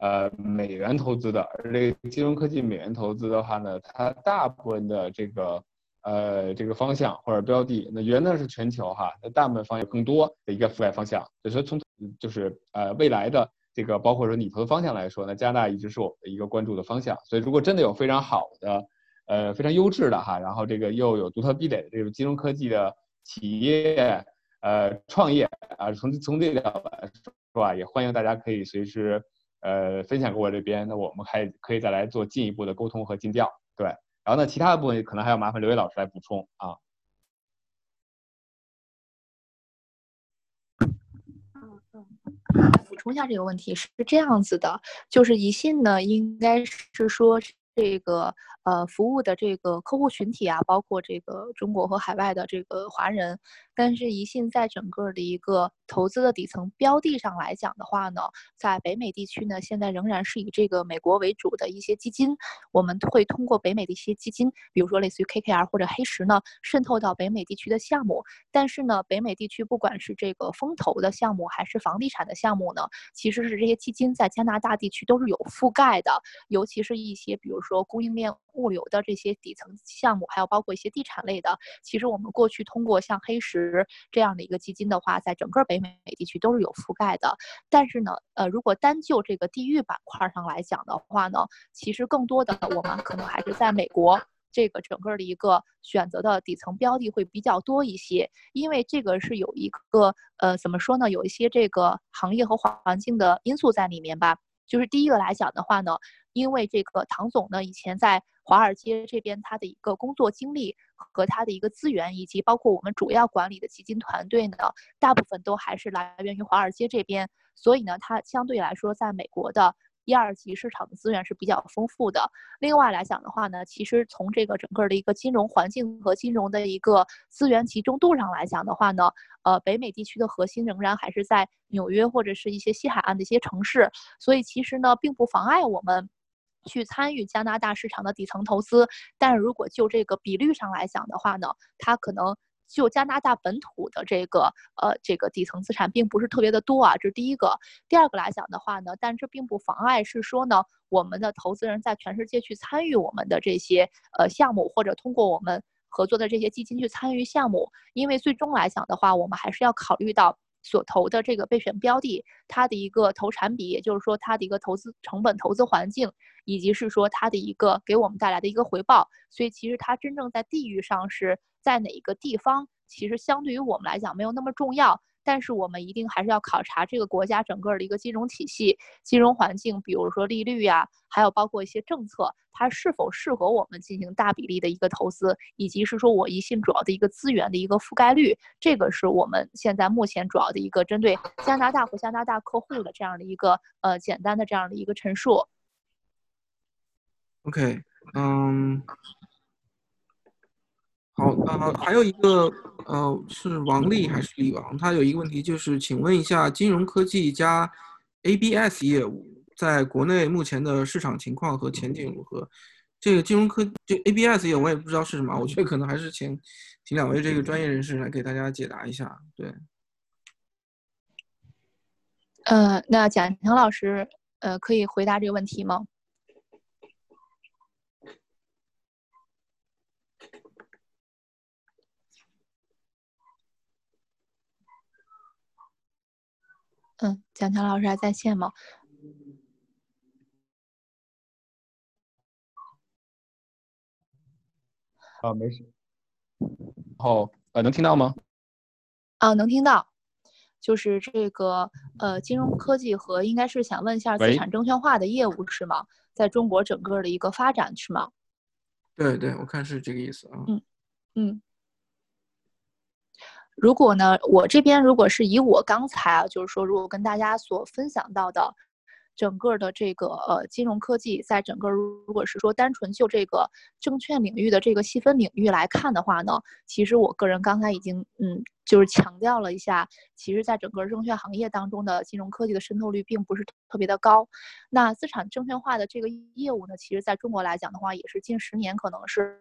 呃美元投资的，而这个金融科技美元投资的话呢，它大部分的这个。呃，这个方向或者标的，那元呢是全球哈，那大部分方向更多的一个覆盖方向。所以说从就是呃未来的这个包括说你投的方向来说，那加拿大一直是我们的一个关注的方向。所以如果真的有非常好的，呃非常优质的哈，然后这个又有独特壁垒的这个金融科技的企业，呃创业啊，从从这个角度来说是吧，也欢迎大家可以随时呃分享给我这边，那我们还可以再来做进一步的沟通和尽调，对。然后呢，其他的部分可能还要麻烦刘伟老师来补充啊。补充一下这个问题是这样子的，就是宜信呢，应该是说这个。呃，服务的这个客户群体啊，包括这个中国和海外的这个华人，但是宜信在整个的一个投资的底层标的上来讲的话呢，在北美地区呢，现在仍然是以这个美国为主的一些基金，我们会通过北美的一些基金，比如说类似于 KKR 或者黑石呢，渗透到北美地区的项目。但是呢，北美地区不管是这个风投的项目还是房地产的项目呢，其实是这些基金在加拿大地区都是有覆盖的，尤其是一些比如说供应链。物流的这些底层项目，还有包括一些地产类的，其实我们过去通过像黑石这样的一个基金的话，在整个北美地区都是有覆盖的。但是呢，呃，如果单就这个地域板块上来讲的话呢，其实更多的我们可能还是在美国这个整个的一个选择的底层标的会比较多一些，因为这个是有一个呃怎么说呢，有一些这个行业和环境的因素在里面吧。就是第一个来讲的话呢，因为这个唐总呢以前在华尔街这边他的一个工作经历和他的一个资源，以及包括我们主要管理的基金团队呢，大部分都还是来源于华尔街这边，所以呢，他相对来说在美国的。一二级市场的资源是比较丰富的。另外来讲的话呢，其实从这个整个的一个金融环境和金融的一个资源集中度上来讲的话呢，呃，北美地区的核心仍然还是在纽约或者是一些西海岸的一些城市，所以其实呢，并不妨碍我们去参与加拿大市场的底层投资。但是如果就这个比率上来讲的话呢，它可能。就加拿大本土的这个呃这个底层资产并不是特别的多啊，这是第一个。第二个来讲的话呢，但这并不妨碍是说呢，我们的投资人在全世界去参与我们的这些呃项目，或者通过我们合作的这些基金去参与项目，因为最终来讲的话，我们还是要考虑到。所投的这个备选标的，它的一个投产比，也就是说它的一个投资成本、投资环境，以及是说它的一个给我们带来的一个回报。所以其实它真正在地域上是在哪一个地方，其实相对于我们来讲没有那么重要。但是我们一定还是要考察这个国家整个的一个金融体系、金融环境，比如说利率呀，还有包括一些政策，它是否适合我们进行大比例的一个投资，以及是说我一信主要的一个资源的一个覆盖率，这个是我们现在目前主要的一个针对加拿大和加拿大客户的这样的一个呃简单的这样的一个陈述。OK，嗯。好，呃，还有一个，呃，是王丽还是李王？他有一个问题，就是请问一下，金融科技加 ABS 业务在国内目前的市场情况和前景如何？这个金融科这 ABS 业务我也不知道是什么，我觉得可能还是请请两位这个专业人士来给大家解答一下。对，呃，那贾婷老师，呃，可以回答这个问题吗？嗯，蒋强老师还在线吗？啊，没事。好，呃，能听到吗？啊，能听到。就是这个呃，金融科技和应该是想问一下资产证券化的业务是吗？在中国整个的一个发展是吗？对对，我看是这个意思啊。嗯嗯。如果呢，我这边如果是以我刚才啊，就是说，如果跟大家所分享到的整个的这个呃金融科技，在整个如果是说单纯就这个证券领域的这个细分领域来看的话呢，其实我个人刚才已经嗯。就是强调了一下，其实，在整个证券行业当中的金融科技的渗透率并不是特别的高。那资产证券化的这个业务呢，其实在中国来讲的话，也是近十年可能是，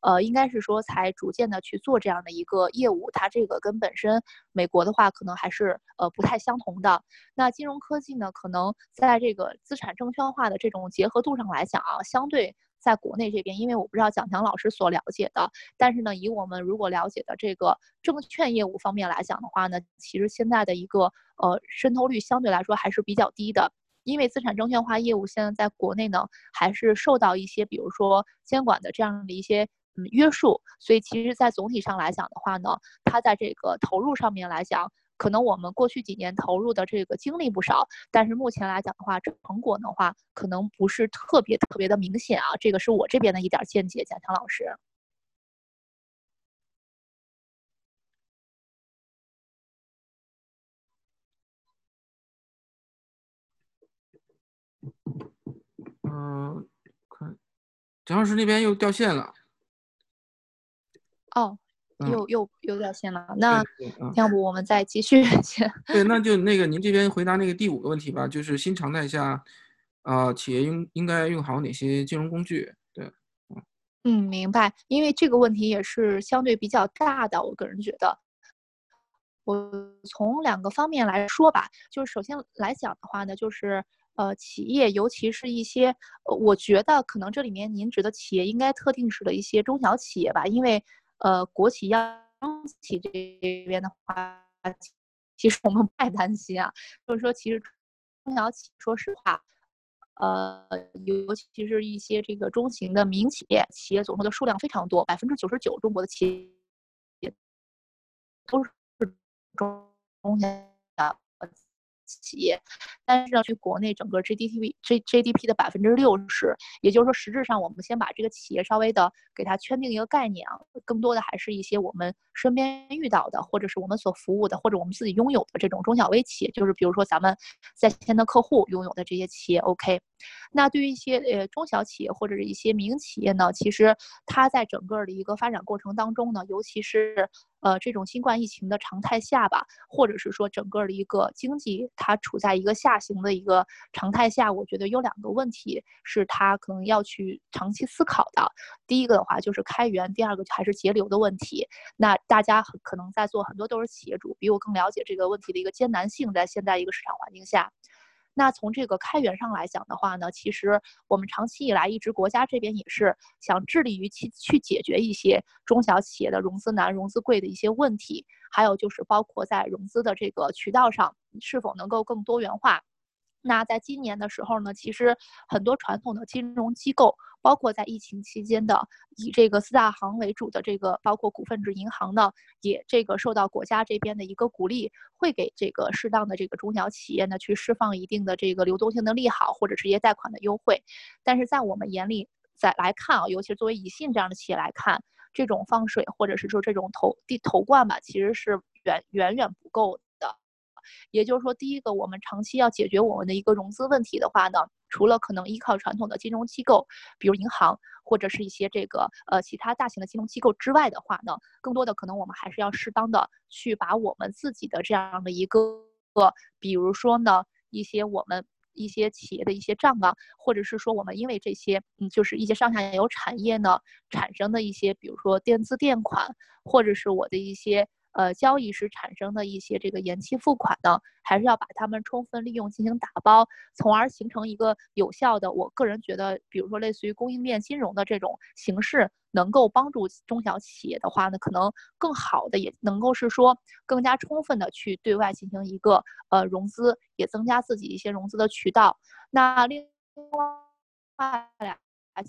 呃，应该是说才逐渐的去做这样的一个业务。它这个跟本身美国的话，可能还是呃不太相同的。那金融科技呢，可能在这个资产证券化的这种结合度上来讲啊，相对。在国内这边，因为我不知道蒋强老师所了解的，但是呢，以我们如果了解的这个证券业务方面来讲的话呢，其实现在的一个呃渗透率相对来说还是比较低的，因为资产证券化业务现在在国内呢还是受到一些比如说监管的这样的一些嗯约束，所以其实，在总体上来讲的话呢，它在这个投入上面来讲。可能我们过去几年投入的这个精力不少，但是目前来讲的话，成果的话可能不是特别特别的明显啊。这个是我这边的一点见解，蒋强老师。嗯，看，蒋老师那边又掉线了。哦。又又又掉线了，那要不我们再继续先？对，那就 (laughs) 那个您这边回答那个第五个问题吧，就是新常态下，啊，企业应应该用好哪些金融工具？对，嗯嗯，明白。因为这个问题也是相对比较大的，我个人觉得，我从两个方面来说吧，就是首先来讲的话呢，就是呃，企业，尤其是一些，呃，我觉得可能这里面您指的企业应该特定指的一些中小企业吧，因为。呃，国企、央企这边的话，其实我们不太担心啊。就是说，其实中小企，说实话，呃，尤其是一些这个中型的民营企业，企业总数的数量非常多，百分之九十九中国的企业都是中中小。企业，但是呢，去国内整个 GDP、G GDP 的百分之六十，也就是说，实质上我们先把这个企业稍微的给它圈定一个概念啊，更多的还是一些我们身边遇到的，或者是我们所服务的，或者我们自己拥有的这种中小微企业，就是比如说咱们在线的客户拥有的这些企业。OK，那对于一些呃中小企业或者是一些民营企业呢，其实它在整个的一个发展过程当中呢，尤其是。呃，这种新冠疫情的常态下吧，或者是说整个的一个经济它处在一个下行的一个常态下，我觉得有两个问题是它可能要去长期思考的。第一个的话就是开源，第二个还是节流的问题。那大家很可能在做很多都是企业主，比我更了解这个问题的一个艰难性，在现在一个市场环境下。那从这个开源上来讲的话呢，其实我们长期以来一直国家这边也是想致力于去去解决一些中小企业的融资难、融资贵的一些问题，还有就是包括在融资的这个渠道上是否能够更多元化。那在今年的时候呢，其实很多传统的金融机构，包括在疫情期间的以这个四大行为主的这个，包括股份制银行呢，也这个受到国家这边的一个鼓励，会给这个适当的这个中小企业呢去释放一定的这个流动性的利好或者直接贷款的优惠。但是在我们眼里，在来看啊，尤其是作为宜信这样的企业来看，这种放水或者是说这种投地投灌吧，其实是远远远不够。也就是说，第一个，我们长期要解决我们的一个融资问题的话呢，除了可能依靠传统的金融机构，比如银行或者是一些这个呃其他大型的金融机构之外的话呢，更多的可能我们还是要适当的去把我们自己的这样的一个，比如说呢一些我们一些企业的一些账啊，或者是说我们因为这些嗯就是一些上下游产业呢产生的一些，比如说垫资垫款，或者是我的一些。呃，交易时产生的一些这个延期付款呢，还是要把它们充分利用进行打包，从而形成一个有效的。我个人觉得，比如说类似于供应链金融的这种形式，能够帮助中小企业的话呢，可能更好的也能够是说更加充分的去对外进行一个呃融资，也增加自己一些融资的渠道。那另外来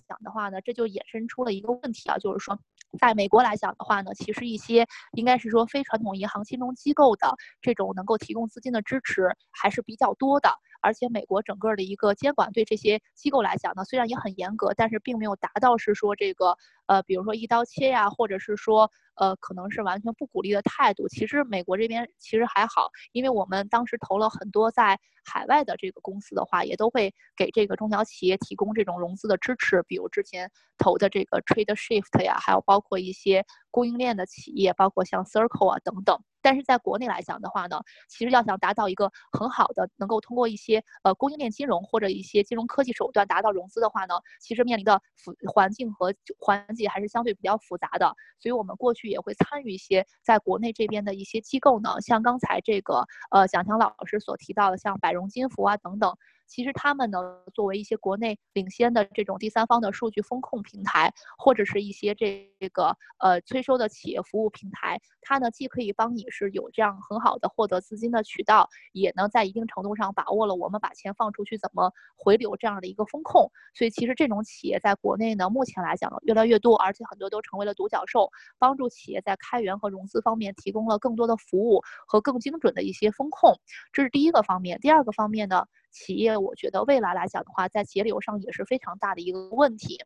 讲的话呢，这就衍生出了一个问题啊，就是说。在美国来讲的话呢，其实一些应该是说非传统银行金融机构的这种能够提供资金的支持还是比较多的，而且美国整个的一个监管对这些机构来讲呢，虽然也很严格，但是并没有达到是说这个呃，比如说一刀切呀，或者是说呃，可能是完全不鼓励的态度。其实美国这边其实还好，因为我们当时投了很多在海外的这个公司的话，也都会给这个中小企业提供这种融资的支持，比如之前投的这个 Trade Shift 呀，还有包括一些供应链的企业，包括像 Circle 啊等等。但是在国内来讲的话呢，其实要想达到一个很好的，能够通过一些呃供应链金融或者一些金融科技手段达到融资的话呢，其实面临的复环境和环节还是相对比较复杂的。所以我们过去也会参与一些在国内这边的一些机构呢，像刚才这个呃蒋强老师所提到的，像百荣金服啊等等。其实他们呢，作为一些国内领先的这种第三方的数据风控平台，或者是一些这个呃催收的企业服务平台，它呢既可以帮你是有这样很好的获得资金的渠道，也能在一定程度上把握了我们把钱放出去怎么回流这样的一个风控。所以其实这种企业在国内呢，目前来讲越来越多，而且很多都成为了独角兽，帮助企业在开源和融资方面提供了更多的服务和更精准的一些风控。这是第一个方面。第二个方面呢？企业，我觉得未来来讲的话，在节流上也是非常大的一个问题。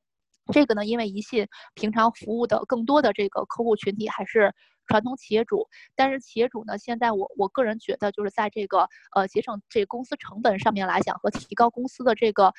这个呢，因为宜信平常服务的更多的这个客户群体还是传统企业主，但是企业主呢，现在我我个人觉得，就是在这个呃节省这公司成本上面来讲，和提高公司的这个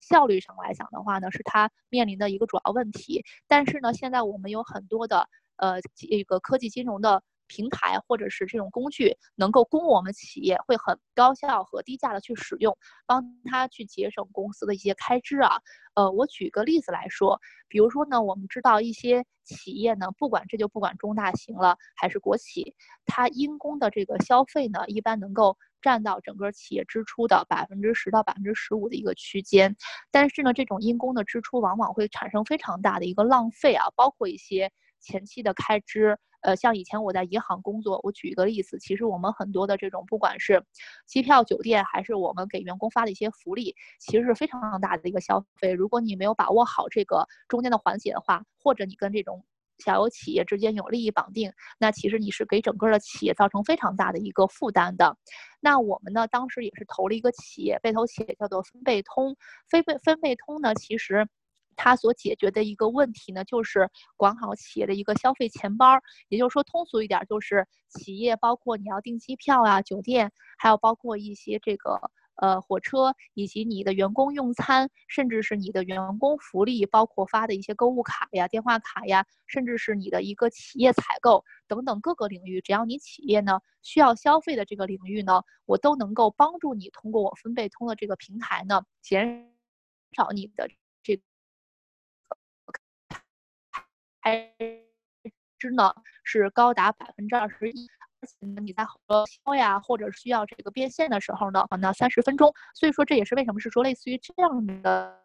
效率上来讲的话呢，是它面临的一个主要问题。但是呢，现在我们有很多的呃这个科技金融的。平台或者是这种工具，能够供我们企业会很高效和低价的去使用，帮他去节省公司的一些开支啊。呃，我举个例子来说，比如说呢，我们知道一些企业呢，不管这就不管中大型了还是国企，它因公的这个消费呢，一般能够占到整个企业支出的百分之十到百分之十五的一个区间。但是呢，这种因公的支出往往会产生非常大的一个浪费啊，包括一些前期的开支。呃，像以前我在银行工作，我举一个例子，其实我们很多的这种，不管是机票、酒店，还是我们给员工发的一些福利，其实是非常大的一个消费。如果你没有把握好这个中间的环节的话，或者你跟这种小有企业之间有利益绑定，那其实你是给整个的企业造成非常大的一个负担的。那我们呢，当时也是投了一个企业，被投企业叫做分贝通。分贝分贝通呢，其实。它所解决的一个问题呢，就是管好企业的一个消费钱包，也就是说通俗一点，就是企业包括你要订机票啊、酒店，还有包括一些这个呃火车，以及你的员工用餐，甚至是你的员工福利，包括发的一些购物卡呀、电话卡呀，甚至是你的一个企业采购等等各个领域，只要你企业呢需要消费的这个领域呢，我都能够帮助你通过我分贝通的这个平台呢，减少你的。开支呢是高达百分之二十一，而且呢你在核销呀或者需要这个变现的时候呢，可能三十分钟。所以说这也是为什么是说类似于这样的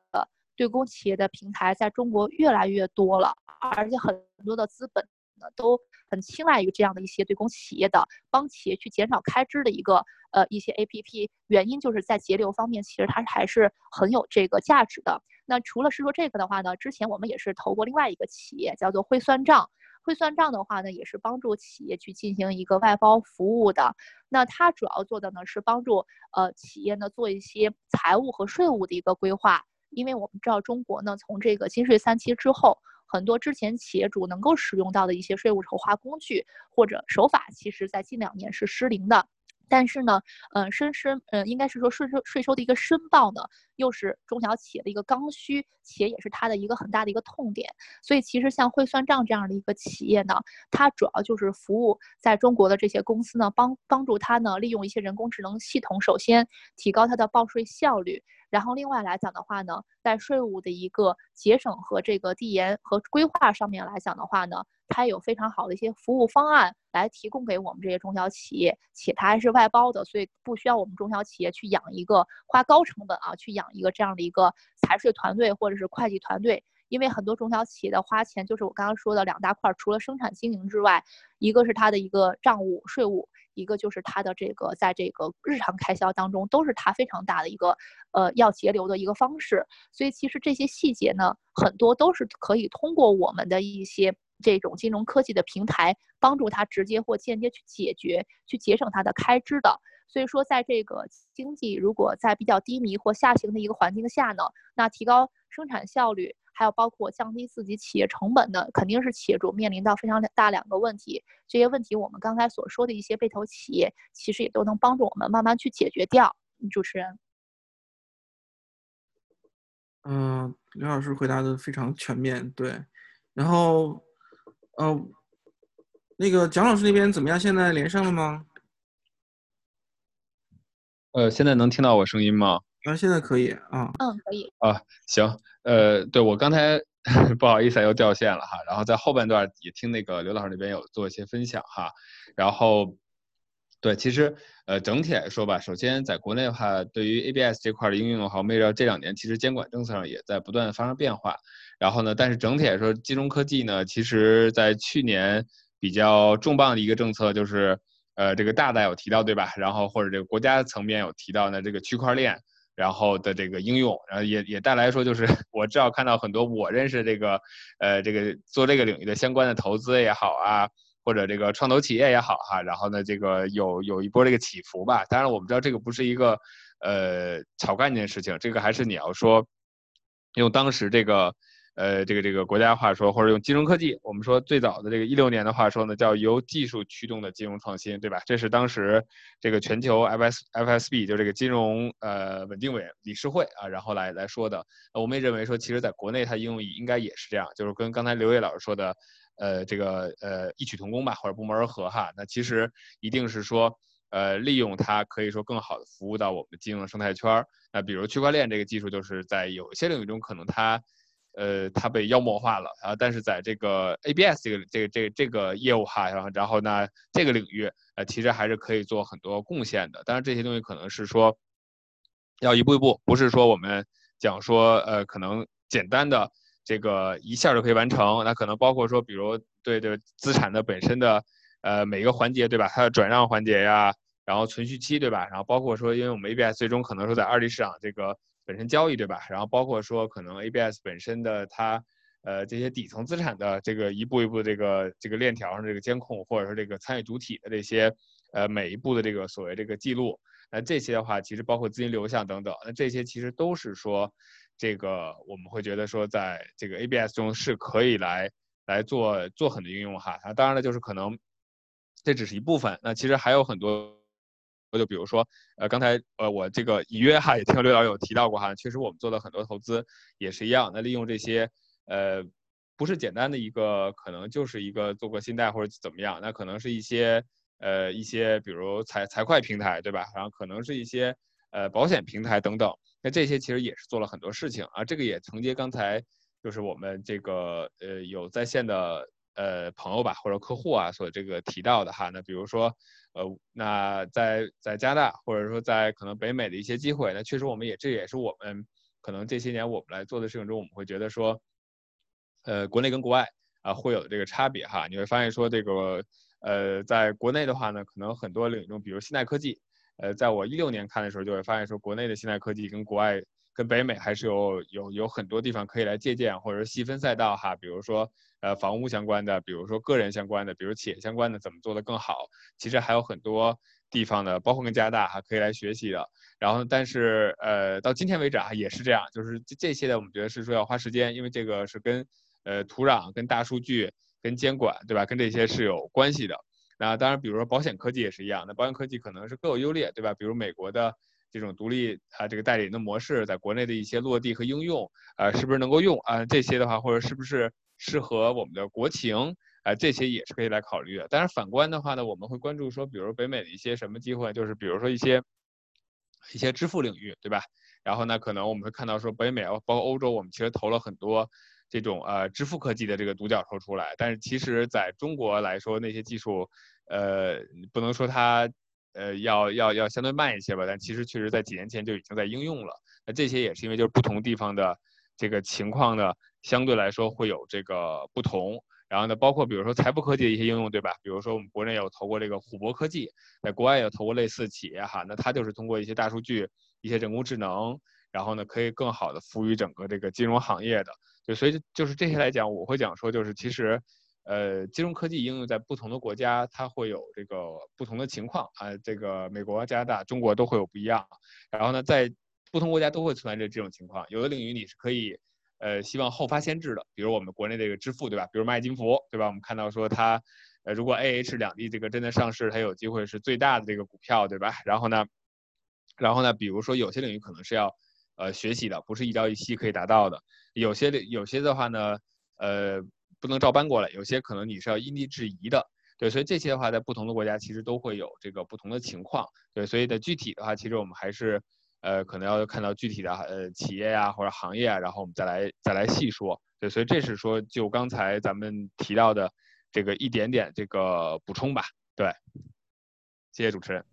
对公企业的平台在中国越来越多了，而且很多的资本呢都很青睐于这样的一些对公企业的帮企业去减少开支的一个呃一些 A P P。原因就是在节流方面，其实它还是很有这个价值的。那除了是说这个的话呢，之前我们也是投过另外一个企业，叫做会算账。会算账的话呢，也是帮助企业去进行一个外包服务的。那它主要做的呢是帮助呃企业呢做一些财务和税务的一个规划。因为我们知道中国呢从这个新税三期之后，很多之前企业主能够使用到的一些税务筹划工具或者手法，其实在近两年是失灵的。但是呢，嗯，申申，嗯，应该是说税收税收的一个申报呢，又是中小企业的一个刚需，且也是它的一个很大的一个痛点。所以其实像会算账这样的一个企业呢，它主要就是服务在中国的这些公司呢，帮帮助它呢，利用一些人工智能系统，首先提高它的报税效率。然后另外来讲的话呢，在税务的一个节省和这个递延和规划上面来讲的话呢，它有非常好的一些服务方案来提供给我们这些中小企业，且它还是外包的，所以不需要我们中小企业去养一个花高成本啊，去养一个这样的一个财税团队或者是会计团队，因为很多中小企业的花钱就是我刚刚说的两大块，除了生产经营之外，一个是它的一个账务税务。一个就是它的这个，在这个日常开销当中，都是它非常大的一个，呃，要节流的一个方式。所以其实这些细节呢，很多都是可以通过我们的一些这种金融科技的平台，帮助他直接或间接去解决，去节省他的开支的。所以说，在这个经济如果在比较低迷或下行的一个环境下呢，那提高生产效率。还有包括降低自己企业成本的，肯定是企业主面临到非常大两个问题。这些问题我们刚才所说的一些被投企业，其实也都能帮助我们慢慢去解决掉。主持人，嗯，刘老师回答的非常全面，对。然后，呃，那个蒋老师那边怎么样？现在连上了吗？呃，现在能听到我声音吗？啊，现在可以啊。嗯，可以。啊，行。呃，对我刚才 (laughs) 不好意思又掉线了哈，然后在后半段也听那个刘老师那边有做一些分享哈，然后，对，其实呃整体来说吧，首先在国内的话，对于 ABS 这块的应用的话，我们也知道这两年其实监管政策上也在不断的发生变化，然后呢，但是整体来说，金融科技呢，其实在去年比较重磅的一个政策就是。呃，这个大大有提到对吧？然后或者这个国家层面有提到呢，这个区块链，然后的这个应用，然后也也带来说就是 (laughs) 我至少看到很多我认识这个，呃，这个做这个领域的相关的投资也好啊，或者这个创投企业也好哈，然后呢，这个有有一波这个起伏吧。当然我们知道这个不是一个呃炒概念的事情，这个还是你要说用当时这个。呃，这个这个国家话说，或者用金融科技，我们说最早的这个一六年的话说呢，叫由技术驱动的金融创新，对吧？这是当时这个全球 FS FSB 就这个金融呃稳定委理事会啊，然后来来说的。我们也认为说，其实在国内它应用应该也是这样，就是跟刚才刘烨老师说的，呃，这个呃异曲同工吧，或者不谋而合哈。那其实一定是说，呃，利用它可以说更好的服务到我们的金融生态圈儿。那比如区块链这个技术，就是在有些领域中可能它。呃，它被妖魔化了啊，但是在这个 ABS 这个这个这个、这个业务哈，然后然后呢，这个领域呃，其实还是可以做很多贡献的。当然，这些东西可能是说要一步一步，不是说我们讲说呃，可能简单的这个一下就可以完成。那可能包括说，比如对对资产的本身的呃每一个环节对吧？它的转让环节呀，然后存续期对吧？然后包括说，因为我们 ABS 最终可能说在二级市场这个。本身交易对吧？然后包括说可能 ABS 本身的它，呃这些底层资产的这个一步一步这个这个链条上这个监控，或者说这个参与主体的这些呃每一步的这个所谓这个记录，那这些的话其实包括资金流向等等，那这些其实都是说这个我们会觉得说在这个 ABS 中是可以来来做做很多应用哈。那当然了，就是可能这只是一部分，那其实还有很多。我就比如说，呃，刚才呃我这个隐约哈也听刘导有提到过哈，确实我们做的很多投资也是一样，那利用这些呃不是简单的一个可能就是一个做个信贷或者怎么样，那可能是一些呃一些比如财财会平台对吧？然后可能是一些呃保险平台等等，那这些其实也是做了很多事情啊，这个也承接刚才就是我们这个呃有在线的。呃，朋友吧，或者客户啊，所这个提到的哈，那比如说，呃，那在在加拿大，或者说在可能北美的一些机会，那确实我们也这也是我们可能这些年我们来做的事情中，我们会觉得说，呃，国内跟国外啊会有这个差别哈。你会发现说这个，呃，在国内的话呢，可能很多领域中，比如现代科技，呃，在我一六年看的时候，就会发现说，国内的现代科技跟国外。跟北美还是有有有很多地方可以来借鉴，或者细分赛道哈，比如说呃房屋相关的，比如说个人相关的，比如企业相关的，怎么做的更好？其实还有很多地方的，包括跟加拿大哈可以来学习的。然后但是呃到今天为止啊也是这样，就是这些的我们觉得是说要花时间，因为这个是跟呃土壤、跟大数据、跟监管对吧？跟这些是有关系的。那当然，比如说保险科技也是一样，那保险科技可能是各有优劣对吧？比如美国的。这种独立啊，这个代理人的模式，在国内的一些落地和应用，啊，是不是能够用啊？这些的话，或者是不是适合我们的国情啊？这些也是可以来考虑的。但是，反观的话呢，我们会关注说，比如北美的一些什么机会，就是比如说一些一些支付领域，对吧？然后呢，可能我们会看到说，北美包括欧洲，我们其实投了很多这种呃支付科技的这个独角兽出来。但是其实在中国来说，那些技术，呃，不能说它。呃，要要要相对慢一些吧，但其实确实在几年前就已经在应用了。那这些也是因为就是不同地方的这个情况呢，相对来说会有这个不同。然后呢，包括比如说财富科技的一些应用，对吧？比如说我们国内有投过这个虎博科技，在国外有投过类似企业哈，那它就是通过一些大数据、一些人工智能，然后呢可以更好的服务于整个这个金融行业的。就所以就是这些来讲，我会讲说就是其实。呃，金融科技应用在不同的国家，它会有这个不同的情况啊。这个美国、加拿大、中国都会有不一样。然后呢，在不同国家都会存在着这种情况。有的领域你是可以，呃希望后发先至的，比如我们国内这个支付，对吧？比如蚂蚁金服，对吧？我们看到说它，呃，如果 A H 两地这个真的上市，它有机会是最大的这个股票，对吧？然后呢，然后呢，比如说有些领域可能是要呃学习的，不是一朝一夕可以达到的，有些有些的话呢，呃，不能照搬过来，有些可能你是要因地制宜的。对，所以这些的话，在不同的国家其实都会有这个不同的情况。对，所以的具体的话，其实我们还是，呃，可能要看到具体的呃企业呀或者行业啊，然后我们再来再来细说。对，所以这是说就刚才咱们提到的这个一点点这个补充吧。对，谢谢主持人。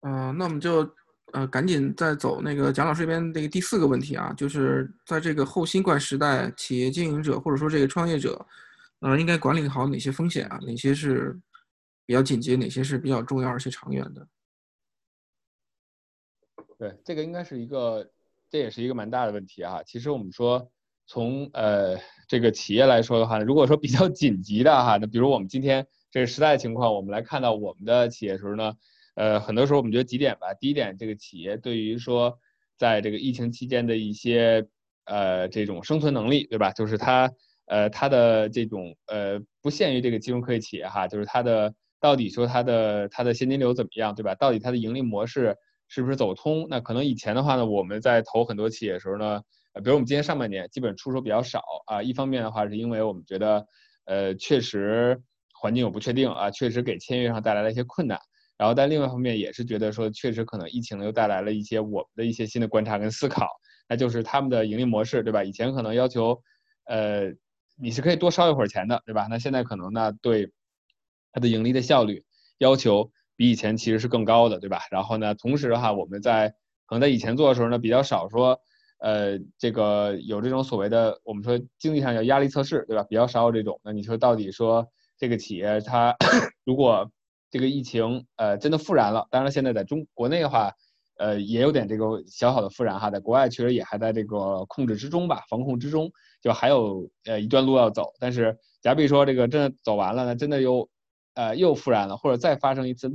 嗯，那我们就呃赶紧再走那个蒋老师这边那个第四个问题啊，就是在这个后新冠时代，企业经营者或者说这个创业者。呃，应该管理好哪些风险啊？哪些是比较紧急？哪些是比较重要而且长远的？对，这个应该是一个，这也是一个蛮大的问题啊。其实我们说，从呃这个企业来说的话呢，如果说比较紧急的哈，那比如我们今天这个时代情况，我们来看到我们的企业时候呢，呃，很多时候我们觉得几点吧。第一点，这个企业对于说在这个疫情期间的一些呃这种生存能力，对吧？就是它。呃，它的这种呃不限于这个金融科技企业哈，就是它的到底说它的它的现金流怎么样，对吧？到底它的盈利模式是不是走通？那可能以前的话呢，我们在投很多企业的时候呢，比如我们今年上半年基本出手比较少啊。一方面的话是因为我们觉得，呃，确实环境有不确定啊，确实给签约上带来了一些困难。然后但另外一方面也是觉得说，确实可能疫情又带来了一些我们的一些新的观察跟思考，那就是他们的盈利模式，对吧？以前可能要求，呃。你是可以多烧一会儿钱的，对吧？那现在可能呢，对它的盈利的效率要求比以前其实是更高的，对吧？然后呢，同时的话，我们在可能在以前做的时候呢，比较少说，呃，这个有这种所谓的我们说经济上叫压力测试，对吧？比较少有这种。那你说到底说这个企业它 (coughs) 如果这个疫情呃真的复燃了，当然现在在中国内的话。呃，也有点这个小小的复燃哈，在国外确实也还在这个控制之中吧，防控之中，就还有呃一段路要走。但是假比说这个真的走完了，那真的又呃又复燃了，或者再发生一次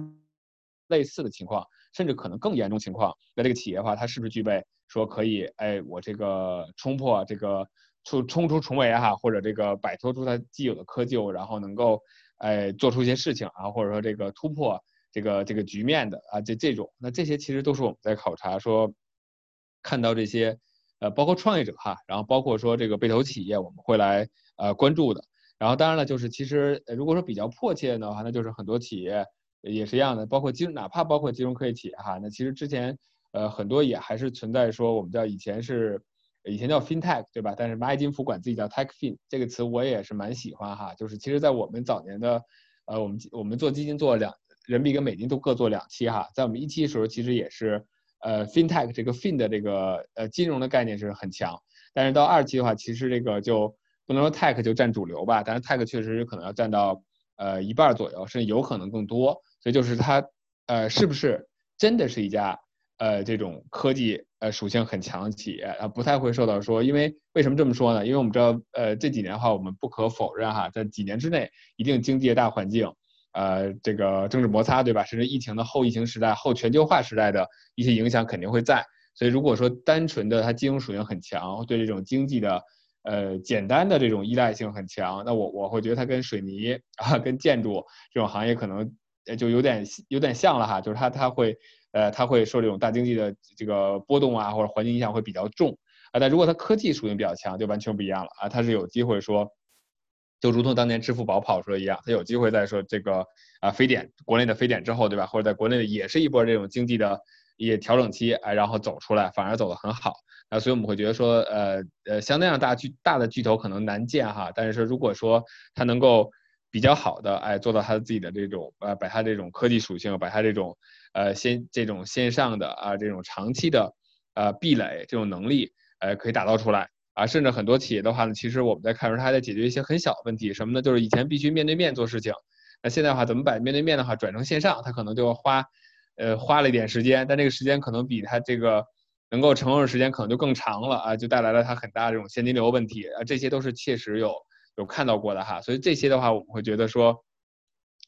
类似的情况，甚至可能更严重情况，那这个企业的话，它是不是具备说可以哎我这个冲破这个冲冲出重围哈，或者这个摆脱出它既有的窠臼，然后能够哎做出一些事情啊，或者说这个突破。这个这个局面的啊，这这种，那这些其实都是我们在考察说，看到这些，呃，包括创业者哈，然后包括说这个被投企业，我们会来呃关注的。然后当然了，就是其实如果说比较迫切的话，那就是很多企业也是一样的，包括金，哪怕包括金融科技企业哈，那其实之前呃很多也还是存在说我们叫以前是以前叫 FinTech 对吧？但是蚂蚁金服管自己叫 TechFin 这个词我也是蛮喜欢哈，就是其实在我们早年的呃我们我们做基金做了两。人民币跟美金都各做两期哈，在我们一期的时候，其实也是，呃，FinTech 这个 Fin 的这个呃金融的概念是很强，但是到二期的话，其实这个就不能说 Tech 就占主流吧，但是 Tech 确实可能要占到呃一半左右，甚至有可能更多，所以就是它呃是不是真的是一家呃这种科技呃属性很强的企业啊，不太会受到说，因为为什么这么说呢？因为我们知道呃这几年的话，我们不可否认哈，在几年之内，一定经济的大环境。呃，这个政治摩擦，对吧？甚至疫情的后疫情时代、后全球化时代的一些影响肯定会在。所以，如果说单纯的它金融属性很强，对这种经济的呃简单的这种依赖性很强，那我我会觉得它跟水泥 (laughs) 啊、跟建筑这种行业可能就有点有点像了哈，就是它它会呃它会受这种大经济的这个波动啊或者环境影响会比较重啊。但如果它科技属性比较强，就完全不一样了啊，它是有机会说。就如同当年支付宝跑出来一样，它有机会在说这个啊非典国内的非典之后，对吧？或者在国内也是一波这种经济的也调整期，哎，然后走出来，反而走得很好。那所以我们会觉得说，呃呃，像那样大巨大的巨头可能难见哈，但是说如果说它能够比较好的哎做到它自己的这种呃把它这种科技属性，把它这种呃先这种线上的啊这种长期的呃壁垒这种能力，呃可以打造出来。啊，甚至很多企业的话呢，其实我们在看时候，它在解决一些很小的问题，什么呢？就是以前必须面对面做事情，那现在的话，怎么把面对面的话转成线上？它可能就花，呃，花了一点时间，但这个时间可能比它这个能够成功的时间可能就更长了啊，就带来了它很大这种现金流问题啊，这些都是切实有有看到过的哈。所以这些的话，我们会觉得说，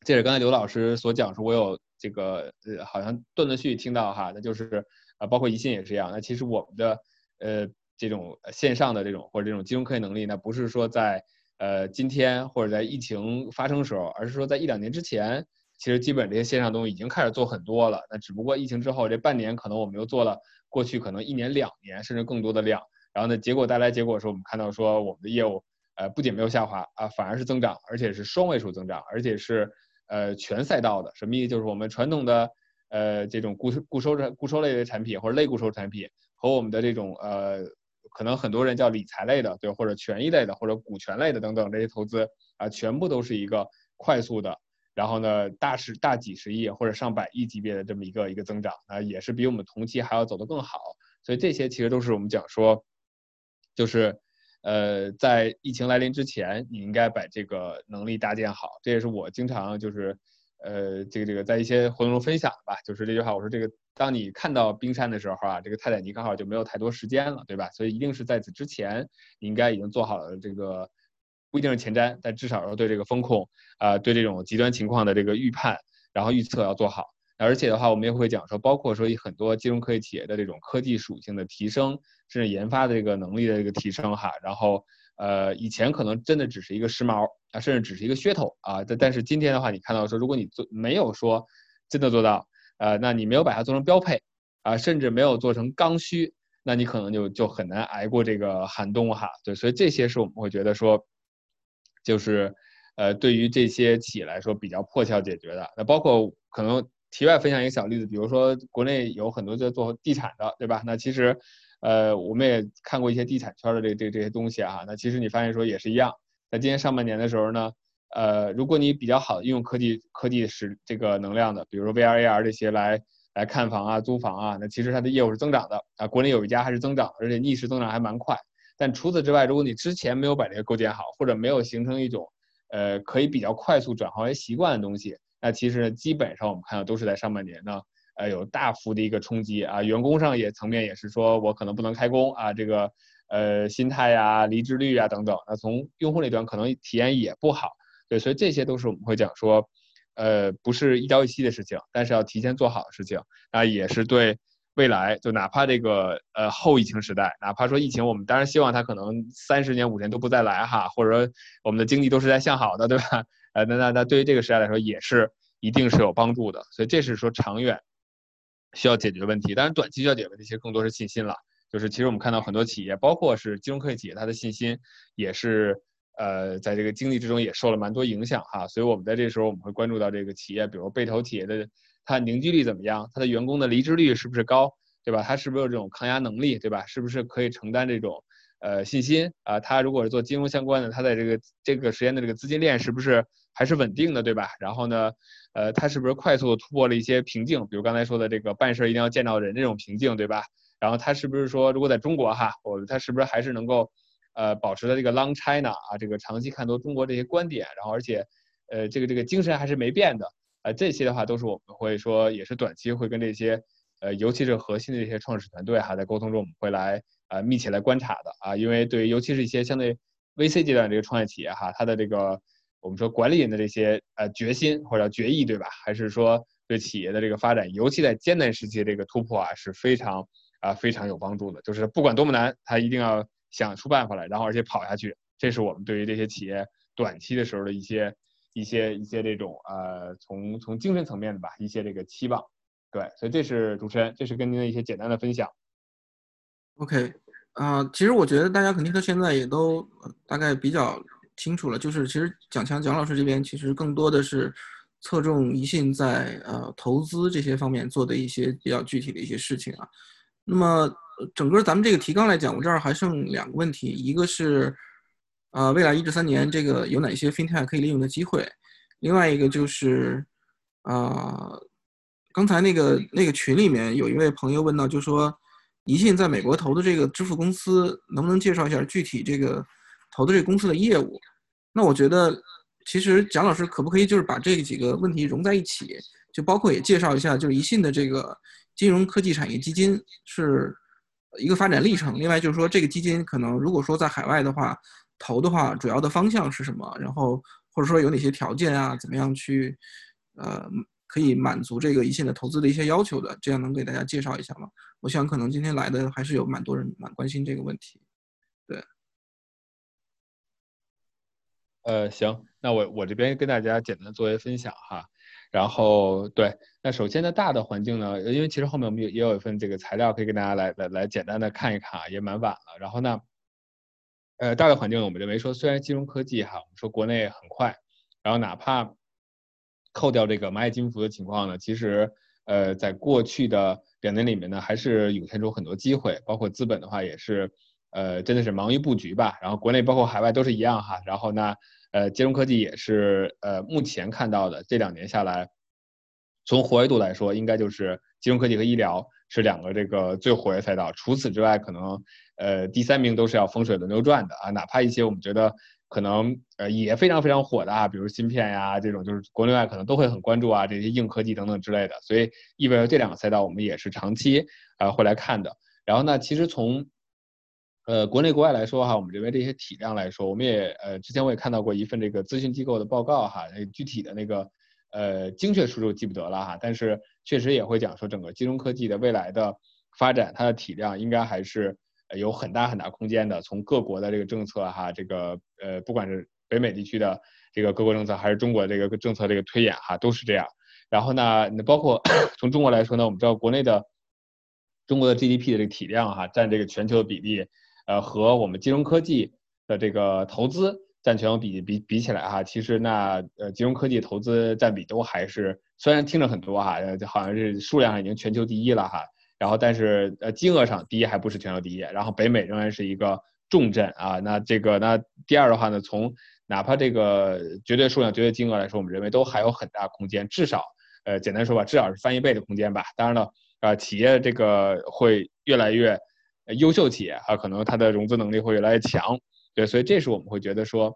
这是刚才刘老师所讲说，我有这个呃，好像断断续续听到哈，那就是啊，包括宜信也是一样。那其实我们的呃。这种线上的这种或者这种金融科技能力，那不是说在呃今天或者在疫情发生时候，而是说在一两年之前，其实基本这些线上东西已经开始做很多了。那只不过疫情之后这半年，可能我们又做了过去可能一年两年甚至更多的量。然后呢，结果带来结果是我们看到说我们的业务呃不仅没有下滑啊，反而是增长，而且是双位数增长，而且是呃全赛道的。什么意思？就是我们传统的呃这种固固收固收类的产品或者类固收产品和我们的这种呃。可能很多人叫理财类的，对，或者权益类的，或者股权类的等等这些投资啊，全部都是一个快速的，然后呢，大十大几十亿或者上百亿级别的这么一个一个增长啊，也是比我们同期还要走得更好。所以这些其实都是我们讲说，就是呃，在疫情来临之前，你应该把这个能力搭建好。这也是我经常就是呃，这个这个在一些活动中分享吧，就是这句话，我说这个。当你看到冰山的时候啊，这个泰坦尼克号就没有太多时间了，对吧？所以一定是在此之前，你应该已经做好了这个，不一定是前瞻，但至少要对这个风控啊，对这种极端情况的这个预判，然后预测要做好。而且的话，我们也会讲说，包括说以很多金融科技企业的这种科技属性的提升，甚至研发的这个能力的一个提升哈。然后呃，以前可能真的只是一个时髦啊，甚至只是一个噱头啊。但但是今天的话，你看到说，如果你做没有说真的做到。呃，那你没有把它做成标配，啊，甚至没有做成刚需，那你可能就就很难挨过这个寒冬哈。对，所以这些是我们会觉得说，就是，呃，对于这些企业来说比较迫切解决的。那包括可能题外分享一个小例子，比如说国内有很多在做地产的，对吧？那其实，呃，我们也看过一些地产圈的这这这些东西啊。那其实你发现说也是一样，在今年上半年的时候呢。呃，如果你比较好的用科技科技使这个能量的，比如说 VR AR 这些来来看房啊、租房啊，那其实它的业务是增长的啊。国内有一家还是增长，而且逆势增长还蛮快。但除此之外，如果你之前没有把这个构建好，或者没有形成一种呃可以比较快速转化为习惯的东西，那其实基本上我们看到都是在上半年呢，呃有大幅的一个冲击啊。员工上也层面也是说我可能不能开工啊，这个呃心态呀、离职率啊等等。那从用户那端可能体验也不好。对，所以这些都是我们会讲说，呃，不是一朝一夕的事情，但是要提前做好的事情。那也是对未来，就哪怕这个呃后疫情时代，哪怕说疫情，我们当然希望它可能三十年、五年都不再来哈，或者说我们的经济都是在向好的，对吧？呃，那那那对于这个时代来说，也是一定是有帮助的。所以这是说长远需要解决问题，当然短期需要解决问题，其实更多是信心了。就是其实我们看到很多企业，包括是金融科技企业，它的信心也是。呃，在这个经历之中也受了蛮多影响哈，所以我们在这时候我们会关注到这个企业，比如被投企业的它凝聚力怎么样，它的员工的离职率是不是高，对吧？它是不是有这种抗压能力，对吧？是不是可以承担这种呃信心啊？他如果是做金融相关的，他在这个这个时间的这个资金链是不是还是稳定的，对吧？然后呢，呃，他是不是快速突破了一些瓶颈，比如刚才说的这个办事一定要见到人这种瓶颈，对吧？然后他是不是说如果在中国哈，我他是不是还是能够？呃，保持的这个 Long China 啊，这个长期看多中国这些观点，然后而且，呃，这个这个精神还是没变的，呃，这些的话都是我们会说，也是短期会跟这些，呃，尤其是核心的这些创始团队哈，在沟通中我们会来呃密切来观察的啊，因为对于尤其是一些相对 VC 阶段这个创业企业哈，它的这个我们说管理人的这些呃决心或者叫决议对吧？还是说对企业的这个发展，尤其在艰难时期这个突破啊，是非常啊非常有帮助的，就是不管多么难，他一定要。想出办法来，然后而且跑下去，这是我们对于这些企业短期的时候的一些、一些、一些这种呃，从从精神层面的吧，一些这个期望。对，所以这是主持人，这是跟您的一些简单的分享。OK，啊，其实我觉得大家肯定到现在也都大概比较清楚了，就是其实蒋强蒋老师这边其实更多的是侧重宜信在呃投资这些方面做的一些比较具体的一些事情啊。那么。整个咱们这个提纲来讲，我这儿还剩两个问题，一个是，呃，未来一至三年这个有哪些 FinTech 可以利用的机会？另外一个就是，呃，刚才那个那个群里面有一位朋友问到，就说宜信在美国投的这个支付公司，能不能介绍一下具体这个投的这个公司的业务？那我觉得，其实蒋老师可不可以就是把这几个问题融在一起，就包括也介绍一下，就是宜信的这个金融科技产业基金是。一个发展历程，另外就是说，这个基金可能如果说在海外的话，投的话，主要的方向是什么？然后或者说有哪些条件啊？怎么样去，呃，可以满足这个一线的投资的一些要求的，这样能给大家介绍一下吗？我想可能今天来的还是有蛮多人蛮关心这个问题。对，呃，行，那我我这边跟大家简单做一分享哈。然后对，那首先呢，大的环境呢，因为其实后面我们也也有一份这个材料可以跟大家来来来简单的看一看啊，也蛮晚了。然后呢，呃，大的环境我们认为说，虽然金融科技哈，我们说国内很快，然后哪怕扣掉这个蚂蚁金服的情况呢，其实呃，在过去的两年里面呢，还是涌现出很多机会，包括资本的话也是。呃，真的是忙于布局吧，然后国内包括海外都是一样哈。然后呢，呃，金融科技也是呃，目前看到的这两年下来，从活跃度来说，应该就是金融科技和医疗是两个这个最活跃赛道。除此之外，可能呃第三名都是要风水轮流转的啊。哪怕一些我们觉得可能呃也非常非常火的啊，比如芯片呀这种，就是国内外可能都会很关注啊这些硬科技等等之类的。所以意味着这两个赛道我们也是长期啊会来看的。然后呢，其实从呃，国内国外来说哈，我们认为这些体量来说，我们也呃，之前我也看到过一份这个咨询机构的报告哈，具体的那个呃精确数据记不得了哈，但是确实也会讲说整个金融科技的未来的发展，它的体量应该还是有很大很大空间的。从各国的这个政策哈，这个呃不管是北美地区的这个各国政策，还是中国这个政策这个推演哈，都是这样。然后呢，那包括 (clears throat) 从中国来说呢，我们知道国内的中国的 GDP 的这个体量哈，占这个全球的比例。呃，和我们金融科技的这个投资占全球比比比起来哈，其实那呃金融科技投资占比都还是虽然听着很多哈，就好像是数量上已经全球第一了哈，然后但是呃金额上第一还不是全球第一，然后北美仍然是一个重镇啊，那这个那第二的话呢，从哪怕这个绝对数量、绝对金额来说，我们认为都还有很大空间，至少呃简单说吧，至少是翻一倍的空间吧。当然了，啊企业这个会越来越。优秀企业啊，可能它的融资能力会越来越强，对，所以这是我们会觉得说，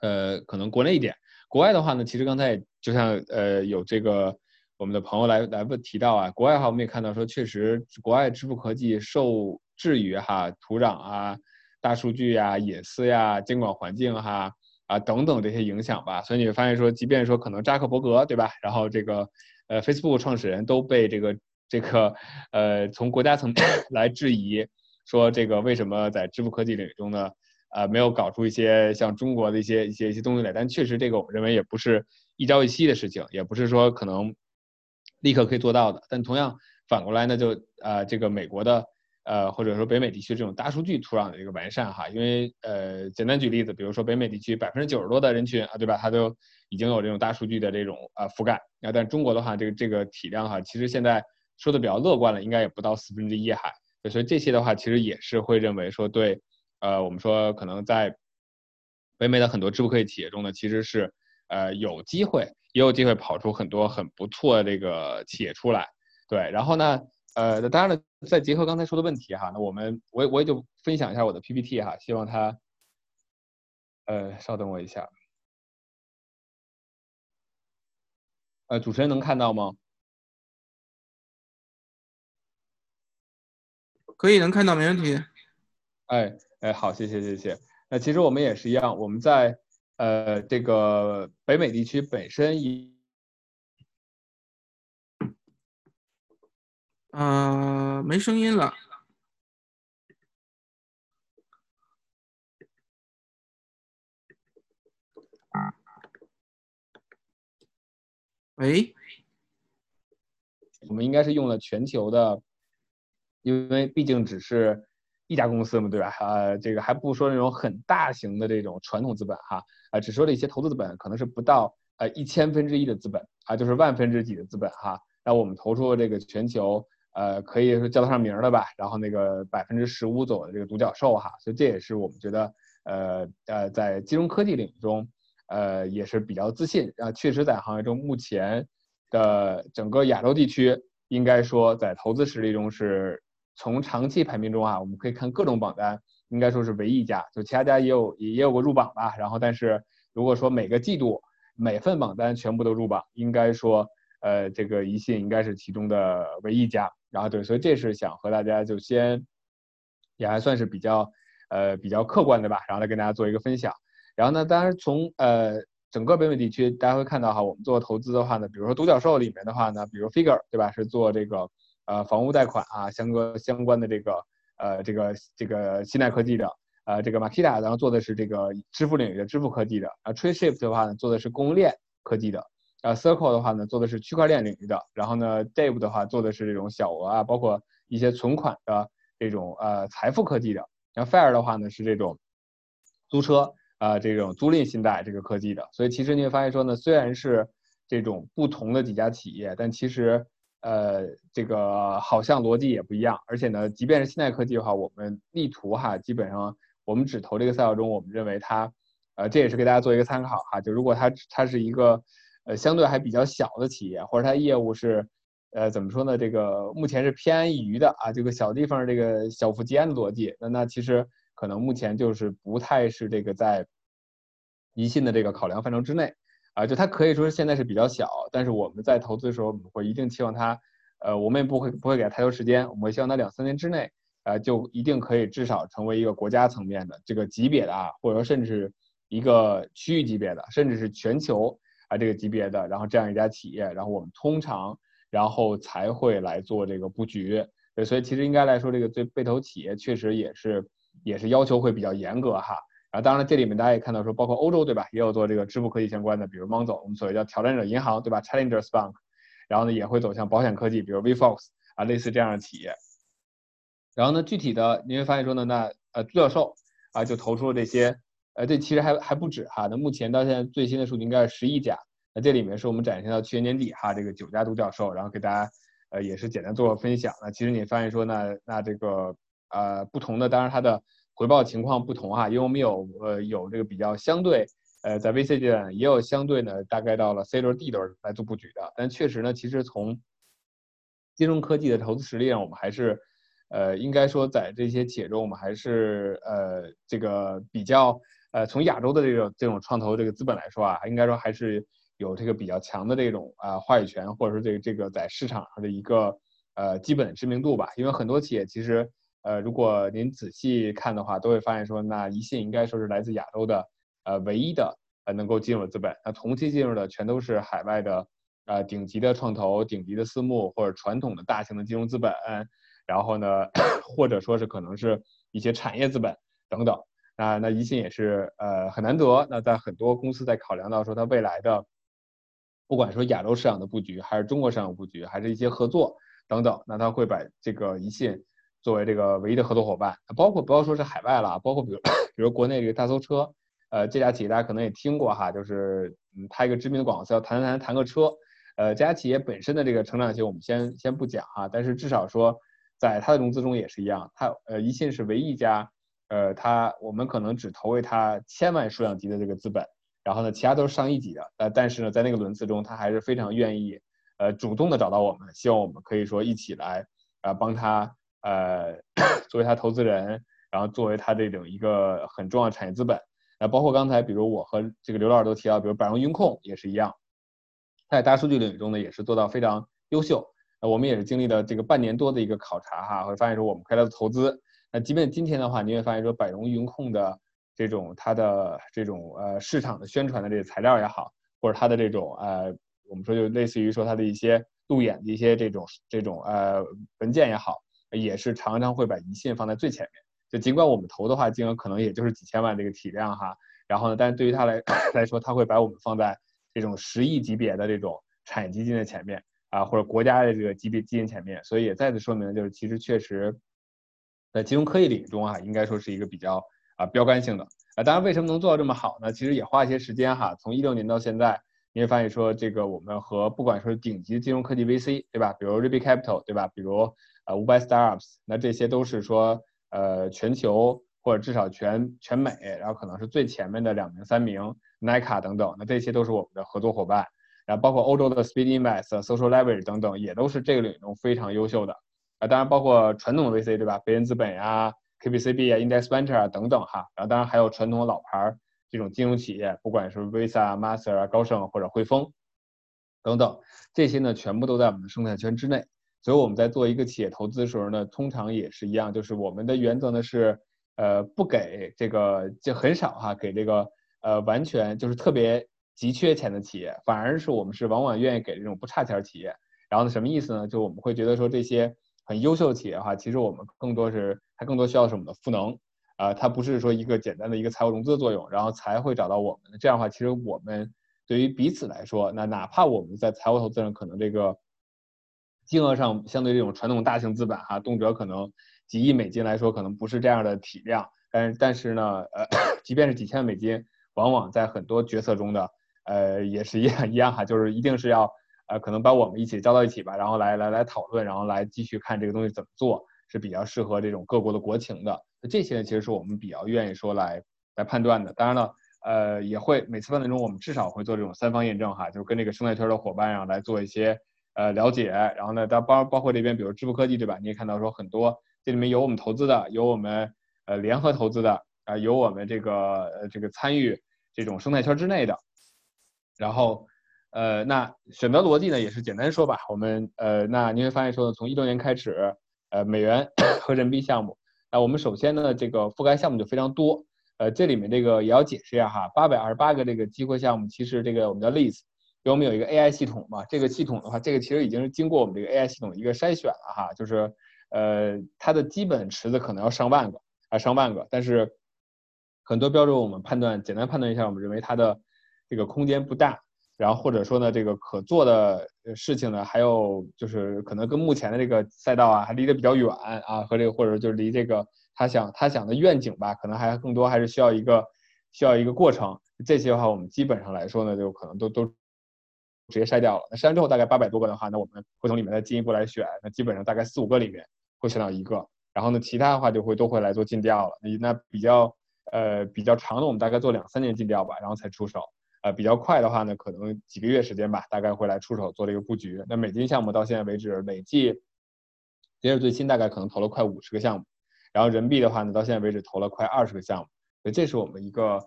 呃，可能国内一点，国外的话呢，其实刚才就像呃有这个我们的朋友来来问提到啊，国外哈我们也看到说，确实国外支付科技受制于哈土壤啊、大数据呀、隐私呀、监管环境哈啊等等这些影响吧，所以你会发现说，即便说可能扎克伯格对吧，然后这个呃 Facebook 创始人都被这个。这个呃，从国家层面 (coughs) 来质疑，说这个为什么在支付科技领域中呢，呃，没有搞出一些像中国的一些一些一些东西来？但确实，这个我们认为也不是一朝一夕的事情，也不是说可能立刻可以做到的。但同样反过来呢，就呃，这个美国的呃，或者说北美地区这种大数据土壤的一个完善哈，因为呃，简单举例子，比如说北美地区百分之九十多的人群啊，对吧？它都已经有这种大数据的这种啊覆盖啊，但中国的话，这个这个体量哈，其实现在。说的比较乐观了，应该也不到四分之一还，所以这些的话，其实也是会认为说对，呃，我们说可能在北美的很多支付科技企业中呢，其实是呃有机会，也有机会跑出很多很不错的这个企业出来，对，然后呢，呃，当然了，再结合刚才说的问题哈，那我们我我也就分享一下我的 PPT 哈，希望他，呃，稍等我一下，呃，主持人能看到吗？可以能看到，没问题。哎哎，好，谢谢谢谢。那其实我们也是一样，我们在呃这个北美地区本身一，呃，没声音了。喂，我们应该是用了全球的。因为毕竟只是一家公司嘛，对吧？呃，这个还不说那种很大型的这种传统资本哈，啊，只说了一些投资资本，可能是不到呃一千分之一的资本啊，就是万分之几的资本哈。那我们投出这个全球呃可以说叫得上名的吧，然后那个百分之十五左右的这个独角兽哈，所以这也是我们觉得呃呃在金融科技领域中呃也是比较自信啊，确实在行业中目前的整个亚洲地区应该说在投资实力中是。从长期排名中啊，我们可以看各种榜单，应该说是唯一一家，就其他家也有也有过入榜吧。然后，但是如果说每个季度每份榜单全部都入榜，应该说，呃，这个宜信应该是其中的唯一一家。然后对，所以这是想和大家就先，也还算是比较，呃，比较客观的吧。然后来跟大家做一个分享。然后呢，当然从呃整个北美地区，大家会看到哈，我们做投资的话呢，比如说独角兽里面的话呢，比如 Figure 对吧，是做这个呃房屋贷款啊相关相关的这个呃这个这个信贷科技的，呃这个 Makita 然后做的是这个支付领域的支付科技的，啊 TradeShift 的话呢做的是供应链科技的，啊 Circle 的话呢做的是区块链领域的，然后呢 Dave 的话做的是这种小额啊，包括一些存款的这种呃财富科技的，然后 Fair 的话呢是这种租车。啊，这种租赁信贷这个科技的，所以其实你会发现说呢，虽然是这种不同的几家企业，但其实呃，这个好像逻辑也不一样。而且呢，即便是信贷科技的话，我们力图哈，基本上我们只投这个赛道中，我们认为它，呃，这也是给大家做一个参考哈。就如果它它是一个呃相对还比较小的企业，或者它业务是呃怎么说呢？这个目前是偏安一隅的啊，这个小地方这个小富即安的逻辑，那那其实。可能目前就是不太是这个在宜信的这个考量范畴之内啊，就它可以说现在是比较小，但是我们在投资的时候，我们会一定期望它，呃，我们也不会不会给它太多时间，我们会希望它两三年之内，呃，就一定可以至少成为一个国家层面的这个级别的啊，或者说甚至一个区域级别的，甚至是全球啊这个级别的，然后这样一家企业，然后我们通常然后才会来做这个布局，对，所以其实应该来说，这个对被投企业确实也是。也是要求会比较严格哈，然后当然这里面大家也看到说，包括欧洲对吧，也有做这个支付科技相关的，比如 Monzo，我们所谓叫挑战者银行对吧，Challengers Bank，然后呢也会走向保险科技，比如 VFox 啊类似这样的企业。然后呢具体的你会发现说呢，那呃独角兽啊就投出了这些，呃这其实还还不止哈，那目前到现在最新的数据应该是十一家，那这里面是我们展现到去年年底哈这个九家独角兽，然后给大家呃也是简单做个分享。那其实你发现说呢，那这个。呃，不同的，当然它的回报情况不同哈，因为我们有呃有这个比较相对，呃在 VC 阶段也有相对呢，大概到了 C 轮 D 轮来做布局的，但确实呢，其实从金融科技的投资实力上，我们还是呃应该说在这些企业中，我们还是呃这个比较呃从亚洲的这种这种创投这个资本来说啊，应该说还是有这个比较强的这种啊话语权，或者说这个这个在市场上的一个呃基本知名度吧，因为很多企业其实。呃，如果您仔细看的话，都会发现说，那宜信应该说是来自亚洲的，呃，唯一的呃能够进入资本。那同期进入的全都是海外的，呃，顶级的创投、顶级的私募或者传统的大型的金融资本，然后呢，(coughs) 或者说是可能是一些产业资本等等。那那宜信也是呃很难得。那在很多公司在考量到说它未来的，不管说亚洲市场的布局，还是中国市场布局，还是一些合作等等，那他会把这个宜信。作为这个唯一的合作伙伴，包括不要说是海外了，包括比如 (coughs) 比如国内这个大搜车，呃，这家企业大家可能也听过哈，就是嗯，它一个知名的广告词叫谈谈谈个车，呃，这家企业本身的这个成长性我们先先不讲哈，但是至少说在它的融资中也是一样，它呃宜信是唯一一家，呃，它我们可能只投为它千万数量级的这个资本，然后呢，其他都是上亿级的，呃，但是呢，在那个轮次中，它还是非常愿意呃主动的找到我们，希望我们可以说一起来啊帮他。呃，(coughs) 作为他投资人，然后作为他这种一个很重要的产业资本，那包括刚才比如我和这个刘老师都提到，比如百荣云控也是一样，在大数据领域中呢也是做到非常优秀。那我们也是经历了这个半年多的一个考察哈，会发现说我们开的投资，那即便今天的话，你会发现说百荣云控的这种它的这种呃市场的宣传的这个材料也好，或者它的这种呃我们说就类似于说它的一些路演的一些这种这种呃文件也好。也是常常会把宜信放在最前面，就尽管我们投的话金额可能也就是几千万这个体量哈，然后呢，但是对于他来 (clears throat) 来说，他会把我们放在这种十亿级别的这种产业基金的前面啊，或者国家的这个级别基金前面，所以也再次说明，就是其实确实，在金融科技领域中啊，应该说是一个比较啊标杆性的啊。当然，为什么能做到这么好呢？其实也花一些时间哈，从一六年到现在，你会发现说这个我们和不管说顶级金融科技 VC 对吧，比如 Ruby Capital 对吧，比如呃，五百 startups，那这些都是说，呃，全球或者至少全全美，然后可能是最前面的两名、三名，Nike 等等，那这些都是我们的合作伙伴。然后包括欧洲的 Speed Invest、Social Leverage 等等，也都是这个领域中非常优秀的。啊，当然包括传统的 VC 对吧？贝恩资本呀、KBCB 啊、Index Venture 啊等等哈。然后当然还有传统的老牌儿这种金融企业，不管是 Visa、Master 啊、高盛或者汇丰等等，这些呢全部都在我们的生态圈之内。所以我们在做一个企业投资的时候呢，通常也是一样，就是我们的原则呢是，呃，不给这个就很少哈，给这个呃完全就是特别急缺钱的企业，反而是我们是往往愿意给这种不差钱企业。然后呢，什么意思呢？就我们会觉得说这些很优秀的企业的话，其实我们更多是它更多需要是我们的赋能，啊，它不是说一个简单的一个财务融资的作用，然后才会找到我们。这样的话，其实我们对于彼此来说，那哪怕我们在财务投资上可能这个金额上相对这种传统大型资本哈，动辄可能几亿美金来说，可能不是这样的体量。但是但是呢，呃，(coughs) 即便是几千万美金，往往在很多决策中的，呃，也是一样一样哈，就是一定是要。呃，可能把我们一起招到一起吧，然后来来来讨论，然后来继续看这个东西怎么做是比较适合这种各国的国情的。这些，其实是我们比较愿意说来来判断的。当然了，呃，也会每次判断中，我们至少会做这种三方验证哈，就是跟这个生态圈的伙伴啊来做一些呃了解。然后呢，当包包括这边，比如支付科技对吧？你也看到说很多这里面有我们投资的，有我们呃联合投资的啊，有我们这个呃这个参与这种生态圈之内的，然后。呃，那选择逻辑呢，也是简单说吧。我们呃，那你会发现说呢，从一六年开始，呃，美元 (coughs) 和人民币项目，那我们首先呢，这个覆盖项目就非常多。呃，这里面这个也要解释一下哈，八百二十八个这个机会项目，其实这个我们叫 list，因为我们有一个 AI 系统嘛，这个系统的话，这个其实已经是经过我们这个 AI 系统一个筛选了哈，就是呃，它的基本池子可能要上万个啊，上万个，但是很多标准我们判断，简单判断一下，我们认为它的这个空间不大。然后或者说呢，这个可做的事情呢，还有就是可能跟目前的这个赛道啊，还离得比较远啊，和这个或者就是离这个他想他想的愿景吧，可能还更多还是需要一个需要一个过程。这些的话，我们基本上来说呢，就可能都都直接筛掉了。那筛完之后，大概八百多个的话，那我们会从里面再进一步来选。那基本上大概四五个里面会选到一个，然后呢，其他的话就会都会来做尽调了。那比较呃比较长的，我们大概做两三年尽调吧，然后才出手。呃，比较快的话呢，可能几个月时间吧，大概会来出手做这个布局。那美金项目到现在为止累计，截止最新大概可能投了快五十个项目，然后人民币的话呢，到现在为止投了快二十个项目。所以这是我们一个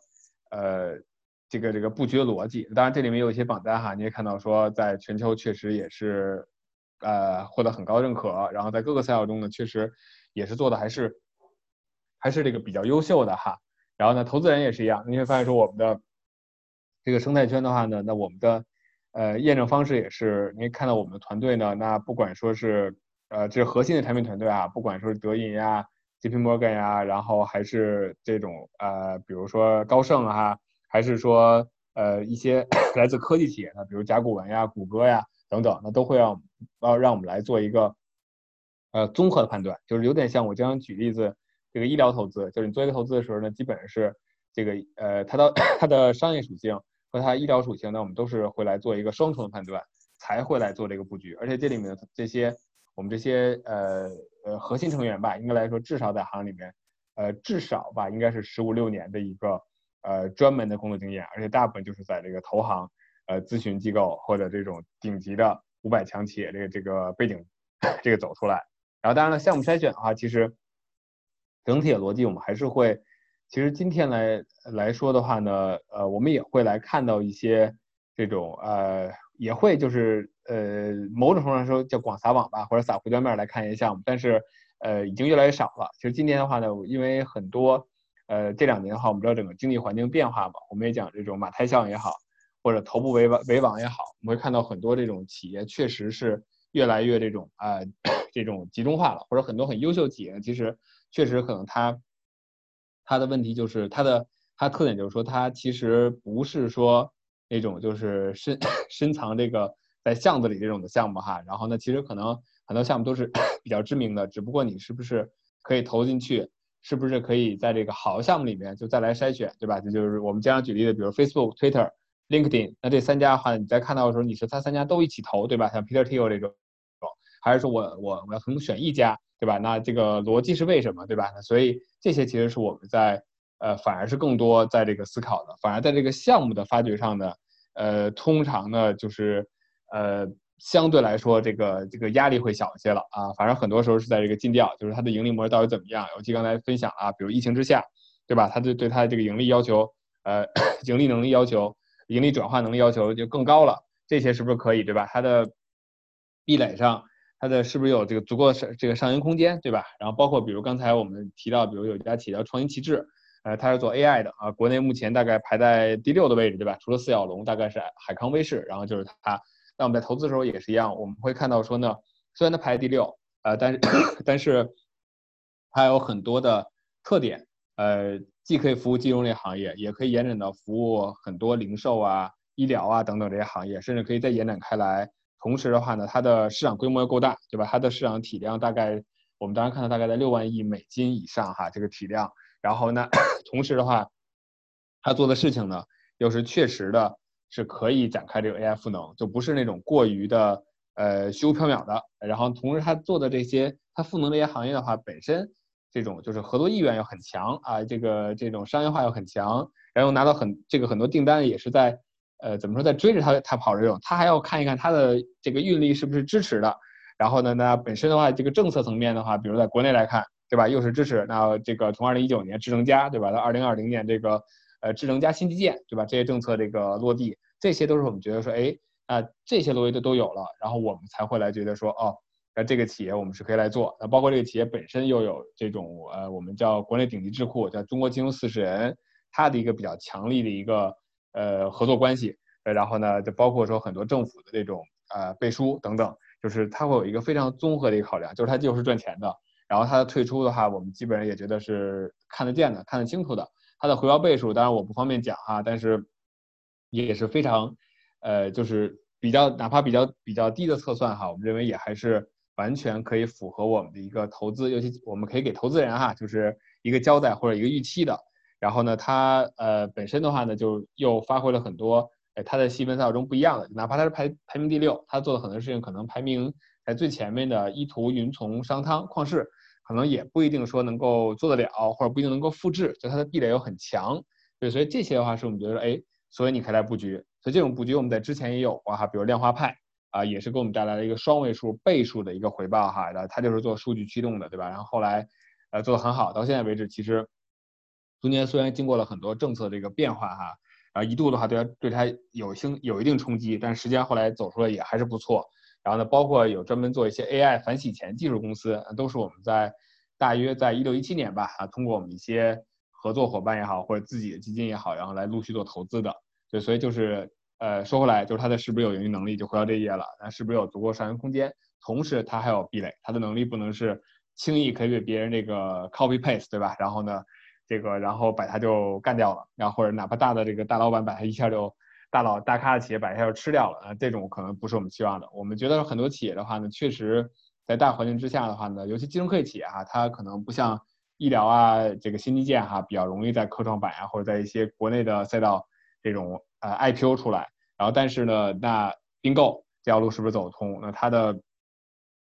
呃这个这个布局的逻辑。当然这里面有一些榜单哈，你也看到说在全球确实也是呃获得很高认可，然后在各个赛道中呢，确实也是做的还是还是这个比较优秀的哈。然后呢，投资人也是一样，你会发现说我们的。这个生态圈的话呢，那我们的呃验证方式也是，您看到我们的团队呢，那不管说是呃这是核心的产品团队啊，不管说是德银呀、J P Morgan 呀，然后还是这种呃比如说高盛啊，还是说呃一些 (coughs) 来自科技企业的，比如甲骨文呀、谷歌呀等等，那都会让要让我们来做一个呃综合的判断，就是有点像我经常举例子，这个医疗投资，就是你做一个投资的时候呢，基本是这个呃它的 (coughs) 它的商业属性。和它医疗属性呢，我们都是会来做一个双重的判断，才会来做这个布局。而且这里面的这些，我们这些呃呃核心成员吧，应该来说至少在行里面，呃至少吧应该是十五六年的一个呃专门的工作经验，而且大部分就是在这个投行、呃咨询机构或者这种顶级的五百强企业这个这个背景这个走出来。然后当然了，项目筛选的话，其实整体的逻辑我们还是会。其实今天来来说的话呢，呃，我们也会来看到一些这种呃，也会就是呃，某种程度上说叫广撒网吧，或者撒胡椒面来看一些项目，但是呃，已经越来越少了。其实今天的话呢，因为很多呃这两年的话，我们知道整个经济环境变化嘛，我们也讲这种马太效应也好，或者头部围网围网也好，我们会看到很多这种企业确实是越来越这种啊 (coughs) 这种集中化了，或者很多很优秀企业其实确实可能它。它的问题就是它的它特点就是说它其实不是说那种就是深 (laughs) 深藏这个在巷子里这种的项目哈，然后呢其实可能很多项目都是 (coughs) 比较知名的，只不过你是不是可以投进去，是不是可以在这个好的项目里面就再来筛选，对吧？这就是我们经常举例的，比如 Facebook、Twitter、LinkedIn，那这三家的话，你在看到的时候你是他三家都一起投，对吧？像 Peter Thiel 这种，还是说我我我要可能选一家？对吧？那这个逻辑是为什么？对吧？所以这些其实是我们在呃，反而是更多在这个思考的。反而在这个项目的发掘上呢，呃，通常呢就是呃，相对来说这个这个压力会小一些了啊。反正很多时候是在这个尽调，就是它的盈利模式到底怎么样。尤其刚才分享啊，比如疫情之下，对吧？它对对它的这个盈利要求，呃，(coughs) 盈利能力要求、盈利转化能力要求就更高了。这些是不是可以？对吧？它的壁垒上。它的是不是有这个足够的上这个上行空间，对吧？然后包括比如刚才我们提到，比如有一家企业叫创新旗帜，呃，它是做 AI 的啊，国内目前大概排在第六的位置，对吧？除了四小龙，大概是海康威视，然后就是它。那我们在投资的时候也是一样，我们会看到说呢，虽然它排第六，呃，但是但是它有很多的特点，呃，既可以服务金融类行业，也可以延展到服务很多零售啊、医疗啊等等这些行业，甚至可以再延展开来。同时的话呢，它的市场规模又够大，对吧？它的市场体量大概我们当时看到大概在六万亿美金以上哈，这个体量。然后呢，(coughs) 同时的话，它做的事情呢，又是确实的。是可以展开这个 AI 赋能，就不是那种过于的呃虚无缥缈的。然后同时他做的这些，他赋能这些行业的话，本身这种就是合作意愿又很强啊，这个这种商业化又很强，然后拿到很这个很多订单也是在呃怎么说在追着他他跑这种，他还要看一看他的这个运力是不是支持的。然后呢，那本身的话，这个政策层面的话，比如在国内来看，对吧，又是支持。那这个从二零一九年智能加，对吧，到二零二零年这个。呃，智能加新基建，对吧？这些政策这个落地，这些都是我们觉得说，哎，啊，这些逻辑都都有了，然后我们才会来觉得说，哦，那这个企业我们是可以来做。那包括这个企业本身又有这种，呃，我们叫国内顶级智库，叫中国金融四十人，它的一个比较强力的一个呃合作关系。呃然后呢，就包括说很多政府的这种呃背书等等，就是它会有一个非常综合的一个考量，就是它就是赚钱的。然后它的退出的话，我们基本上也觉得是看得见的，看得清楚的。它的回报倍数，当然我不方便讲哈，但是也是非常，呃，就是比较哪怕比较比较低的测算哈，我们认为也还是完全可以符合我们的一个投资，尤其我们可以给投资人哈，就是一个交代或者一个预期的。然后呢，它呃本身的话呢，就又发挥了很多，哎，它的细分赛道中不一样的，哪怕它是排排名第六，它做的很多事情可能排名在最前面的依图、云从、商汤、旷视。可能也不一定说能够做得了，或者不一定能够复制，就它的壁垒又很强，对，所以这些的话是我们觉得，哎，所以你可以来布局。所以这种布局我们在之前也有过哈，比如量化派啊，也是给我们带来了一个双位数倍数的一个回报哈，然后它就是做数据驱动的，对吧？然后后来呃做得很好，到现在为止，其实中间虽然经过了很多政策这个变化哈，然后一度的话对它对它有星有一定冲击，但时间后来走出来也还是不错。然后呢，包括有专门做一些 AI 反洗钱技术公司，都是我们在大约在一六一七年吧，啊，通过我们一些合作伙伴也好，或者自己的基金也好，然后来陆续做投资的。对，所以就是呃，说回来，就是它的是不是有盈利能力，就回到这一页了。那是不是有足够上升空间？同时，它还有壁垒，它的能力不能是轻易可以被别人这个 copy paste，对吧？然后呢，这个然后把它就干掉了，然后或者哪怕大的这个大老板把它一下就。大佬大咖的企业把一下就吃掉了啊，这种可能不是我们期望的。我们觉得很多企业的话呢，确实在大环境之下的话呢，尤其金融科技企业哈，它可能不像医疗啊这个新基建哈，比较容易在科创板啊或者在一些国内的赛道这种呃 IPO 出来。然后但是呢，那并购这条路是不是走通？那它的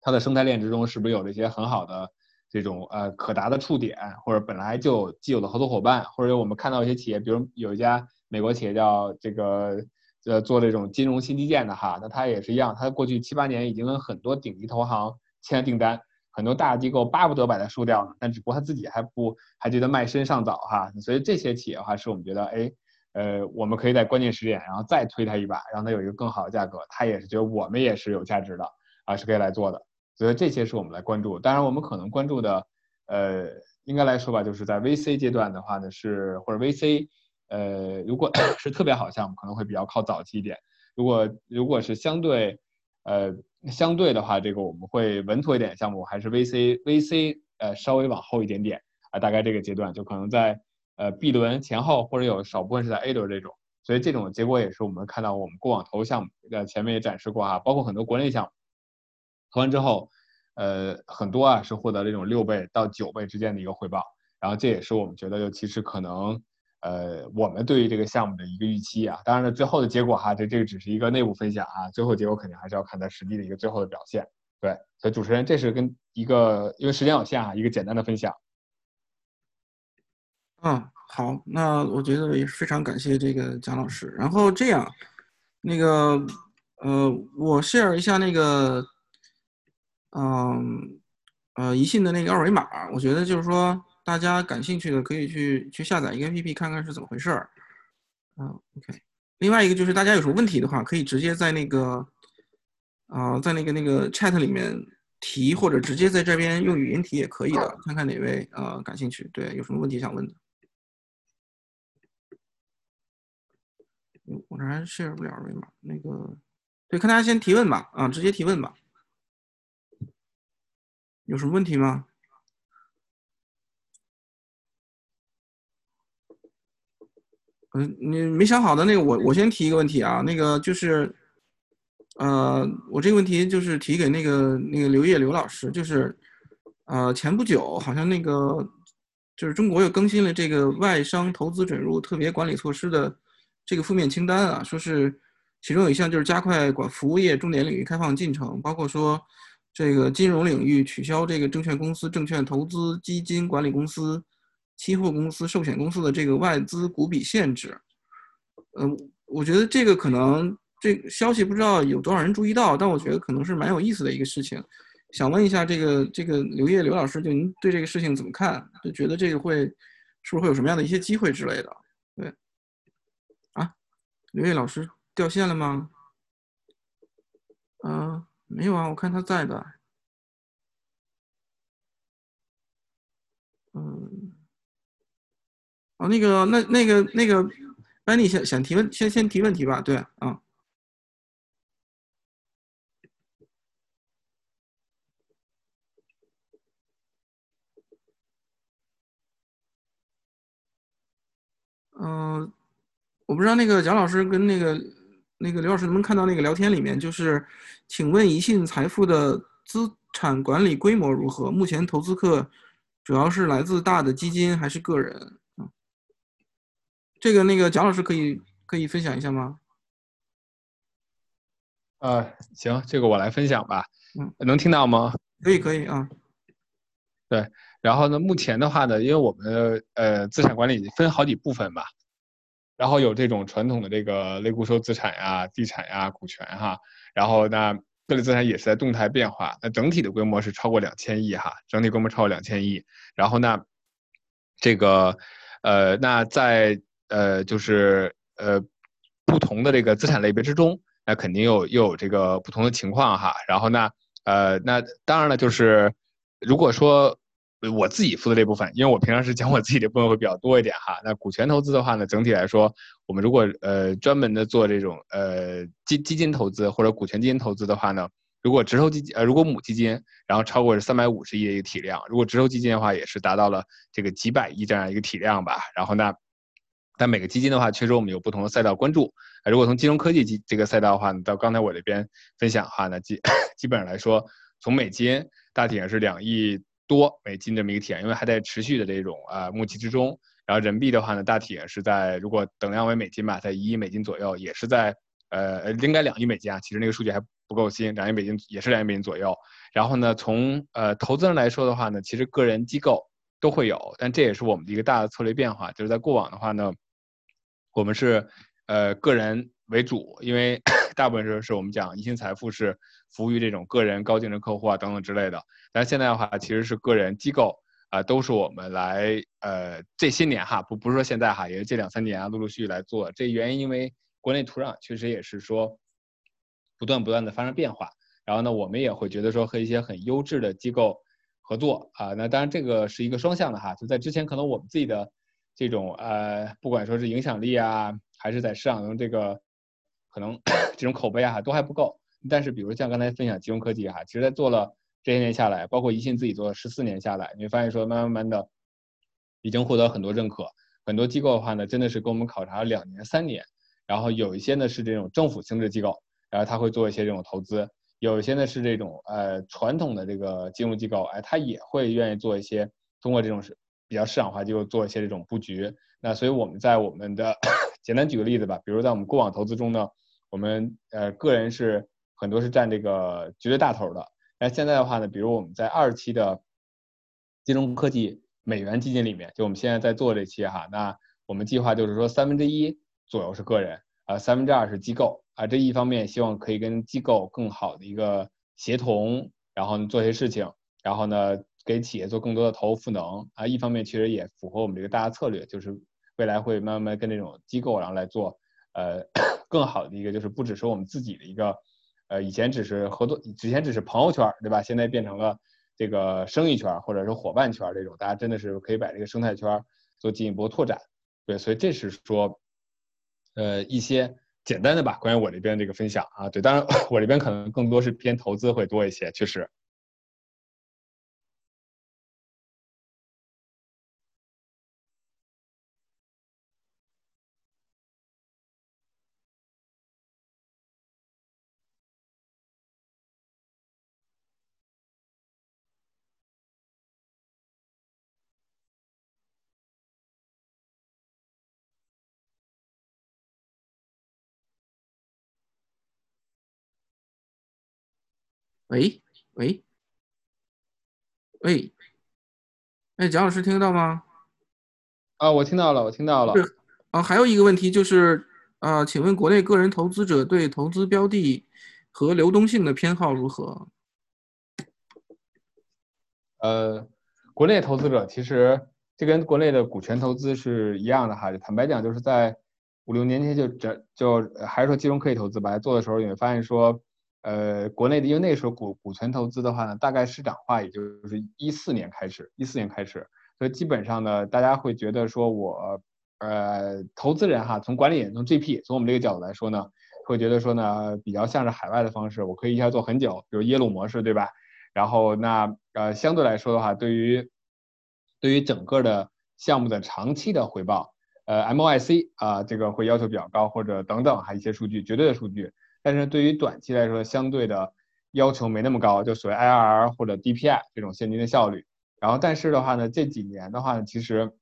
它的生态链之中是不是有这些很好的这种呃可达的触点，或者本来就既有的合作伙伴，或者我们看到一些企业，比如有一家。美国企业叫这个，呃，做这种金融新基建的哈，那它也是一样，它过去七八年已经跟很多顶级投行签了订单，很多大机构巴不得把它输掉呢，但只不过他自己还不还觉得卖身尚早哈，所以这些企业的话是我们觉得，哎，呃，我们可以在关键时点，然后再推它一把，让它有一个更好的价格，它也是觉得我们也是有价值的啊，是可以来做的，所以这些是我们来关注，当然我们可能关注的，呃，应该来说吧，就是在 VC 阶段的话呢，是或者 VC。呃，如果 (coughs) 是特别好项目，可能会比较靠早期一点；如果如果是相对，呃，相对的话，这个我们会稳妥一点项目，还是 VC VC 呃稍微往后一点点啊，大概这个阶段就可能在呃 B 轮前后，或者有少部分是在 A 轮这种。所以这种结果也是我们看到我们过往投项目呃前面也展示过哈，包括很多国内项目投完之后，呃很多啊是获得这种六倍到九倍之间的一个回报，然后这也是我们觉得就其实可能。呃，我们对于这个项目的一个预期啊，当然了，最后的结果哈，这这个只是一个内部分享啊，最后结果肯定还是要看它实际的一个最后的表现。对，所以主持人，这是跟一个因为时间有限啊，一个简单的分享。嗯，好，那我觉得也是非常感谢这个蒋老师。然后这样，那个呃，我 share 一下那个，嗯，呃，宜信的那个二维码，我觉得就是说，大家感兴趣的可以去去下载一个 APP 看看是怎么回事儿。嗯，OK。另外一个就是大家有什么问题的话，可以直接在那个，啊，在那个那个 Chat 里面提，或者直接在这边用语音提也可以的。看看哪位啊感兴趣？对，有什么问题想问的？我这还 share 不了二维码。那个，对，看大家先提问吧。啊，直接提问吧。有什么问题吗？嗯，你没想好的那个，我我先提一个问题啊，那个就是，呃，我这个问题就是提给那个那个刘烨刘老师，就是，呃，前不久好像那个就是中国又更新了这个外商投资准入特别管理措施的这个负面清单啊，说是其中有一项就是加快管服务业重点领域开放进程，包括说这个金融领域取消这个证券公司、证券投资基金管理公司。期货公司、寿险公司的这个外资股比限制，嗯，我觉得这个可能这消息不知道有多少人注意到，但我觉得可能是蛮有意思的一个事情。想问一下，这个这个刘烨刘老师，就您对这个事情怎么看？就觉得这个会是不是会有什么样的一些机会之类的？对，啊，刘烨老师掉线了吗？嗯，没有啊，我看他在的。嗯。哦，那个，那那个那个，班尼想想提问，先先提问题吧。对，啊。嗯，我不知道那个蒋老师跟那个那个刘老师能不能看到那个聊天里面，就是请问宜信财富的资产管理规模如何？目前投资客主要是来自大的基金还是个人？这个那个蒋老师可以可以分享一下吗？呃，行，这个我来分享吧。嗯，能听到吗？可以，可以啊。对，然后呢，目前的话呢，因为我们呃资产管理分好几部分吧，然后有这种传统的这个类固收资产呀、地产呀、股权哈，然后那各类资产也是在动态变化。那整体的规模是超过两千亿哈，整体规模超过两千亿。然后呢，这个呃，那在呃，就是呃，不同的这个资产类别之中，那肯定有又有这个不同的情况哈。然后呢，呃，那当然了，就是如果说我自己负责这部分，因为我平常是讲我自己的部分会比较多一点哈。那股权投资的话呢，整体来说，我们如果呃专门的做这种呃基基金投资或者股权基金投资的话呢，如果直投基金呃如果母基金然后超过是三百五十亿的一个体量，如果直投基金的话也是达到了这个几百亿这样一个体量吧。然后呢。但每个基金的话，确实我们有不同的赛道关注。如果从金融科技基这个赛道的话呢，到刚才我这边分享的话呢，基 (coughs) 基本上来说，从美金大体上是两亿多美金这么一个体量，因为还在持续的这种啊募集之中。然后人民币的话呢，大体是在如果等量为美金吧，在一亿美金左右，也是在呃应该两亿美金啊，其实那个数据还不够新，两亿美金也是两亿美金左右。然后呢，从呃投资人来说的话呢，其实个人机构都会有，但这也是我们的一个大的策略变化，就是在过往的话呢。我们是，呃，个人为主，因为 (coughs) 大部分时候是我们讲宜兴财富是服务于这种个人高净值客户啊等等之类的。但是现在的话，其实是个人机构啊，都是我们来，呃，这些年哈，不不是说现在哈，也是这两三年啊，陆陆续续来做。这原因因为国内土壤确实也是说，不断不断的发生变化。然后呢，我们也会觉得说和一些很优质的机构合作啊，那当然这个是一个双向的哈，就在之前可能我们自己的。这种呃，不管说是影响力啊，还是在市场中这个可能 (coughs) 这种口碑啊，都还不够。但是，比如像刚才分享金融科技哈，其实在做了这些年下来，包括宜信自己做了十四年下来，你会发现说，慢慢慢的已经获得很多认可。很多机构的话呢，真的是跟我们考察了两年、三年。然后有一些呢是这种政府性质机构，然后他会做一些这种投资；有一些呢是这种呃传统的这个金融机构，哎，他也会愿意做一些通过这种是。比较市场化，就做一些这种布局。那所以我们在我们的 (coughs) 简单举个例子吧，比如在我们过往投资中呢，我们呃个人是很多是占这个绝对大头的。那现在的话呢，比如我们在二期的金融科技美元基金里面，就我们现在在做这期哈，那我们计划就是说三分之一左右是个人，啊三分之二是机构啊。这一方面希望可以跟机构更好的一个协同，然后做些事情，然后呢。给企业做更多的投赋能啊，一方面其实也符合我们这个大的策略，就是未来会慢慢跟这种机构然后来做，呃，(coughs) 更好的一个就是不只是我们自己的一个，呃，以前只是合作，之前只是朋友圈，对吧？现在变成了这个生意圈或者是伙伴圈这种，大家真的是可以把这个生态圈做进一步拓展，对，所以这是说，呃一些简单的吧，关于我这边这个分享啊，对，当然 (coughs) 我这边可能更多是偏投资会多一些，确实。喂喂喂，哎，蒋老师听得到吗？啊，我听到了，我听到了。啊，还有一个问题就是，啊，请问国内个人投资者对投资标的和流动性的偏好如何？呃，国内投资者其实这跟国内的股权投资是一样的哈。坦白讲，就是在五六年前就这就还是说金融科技投资吧，做的时候你会发现说。呃，国内的，因为那时候股股权投资的话呢，大概市场化也就是一四年开始，一四年开始，所以基本上呢，大家会觉得说我，呃，投资人哈，从管理从 GP，从我们这个角度来说呢，会觉得说呢，比较像是海外的方式，我可以一下做很久，比如耶鲁模式，对吧？然后那呃，相对来说的话，对于对于整个的项目的长期的回报，呃，MIC 啊，这个会要求比较高，或者等等哈，一些数据，绝对的数据。但是对于短期来说，相对的要求没那么高，就所谓 IRR 或者 DPI 这种现金的效率。然后，但是的话呢，这几年的话呢，其实，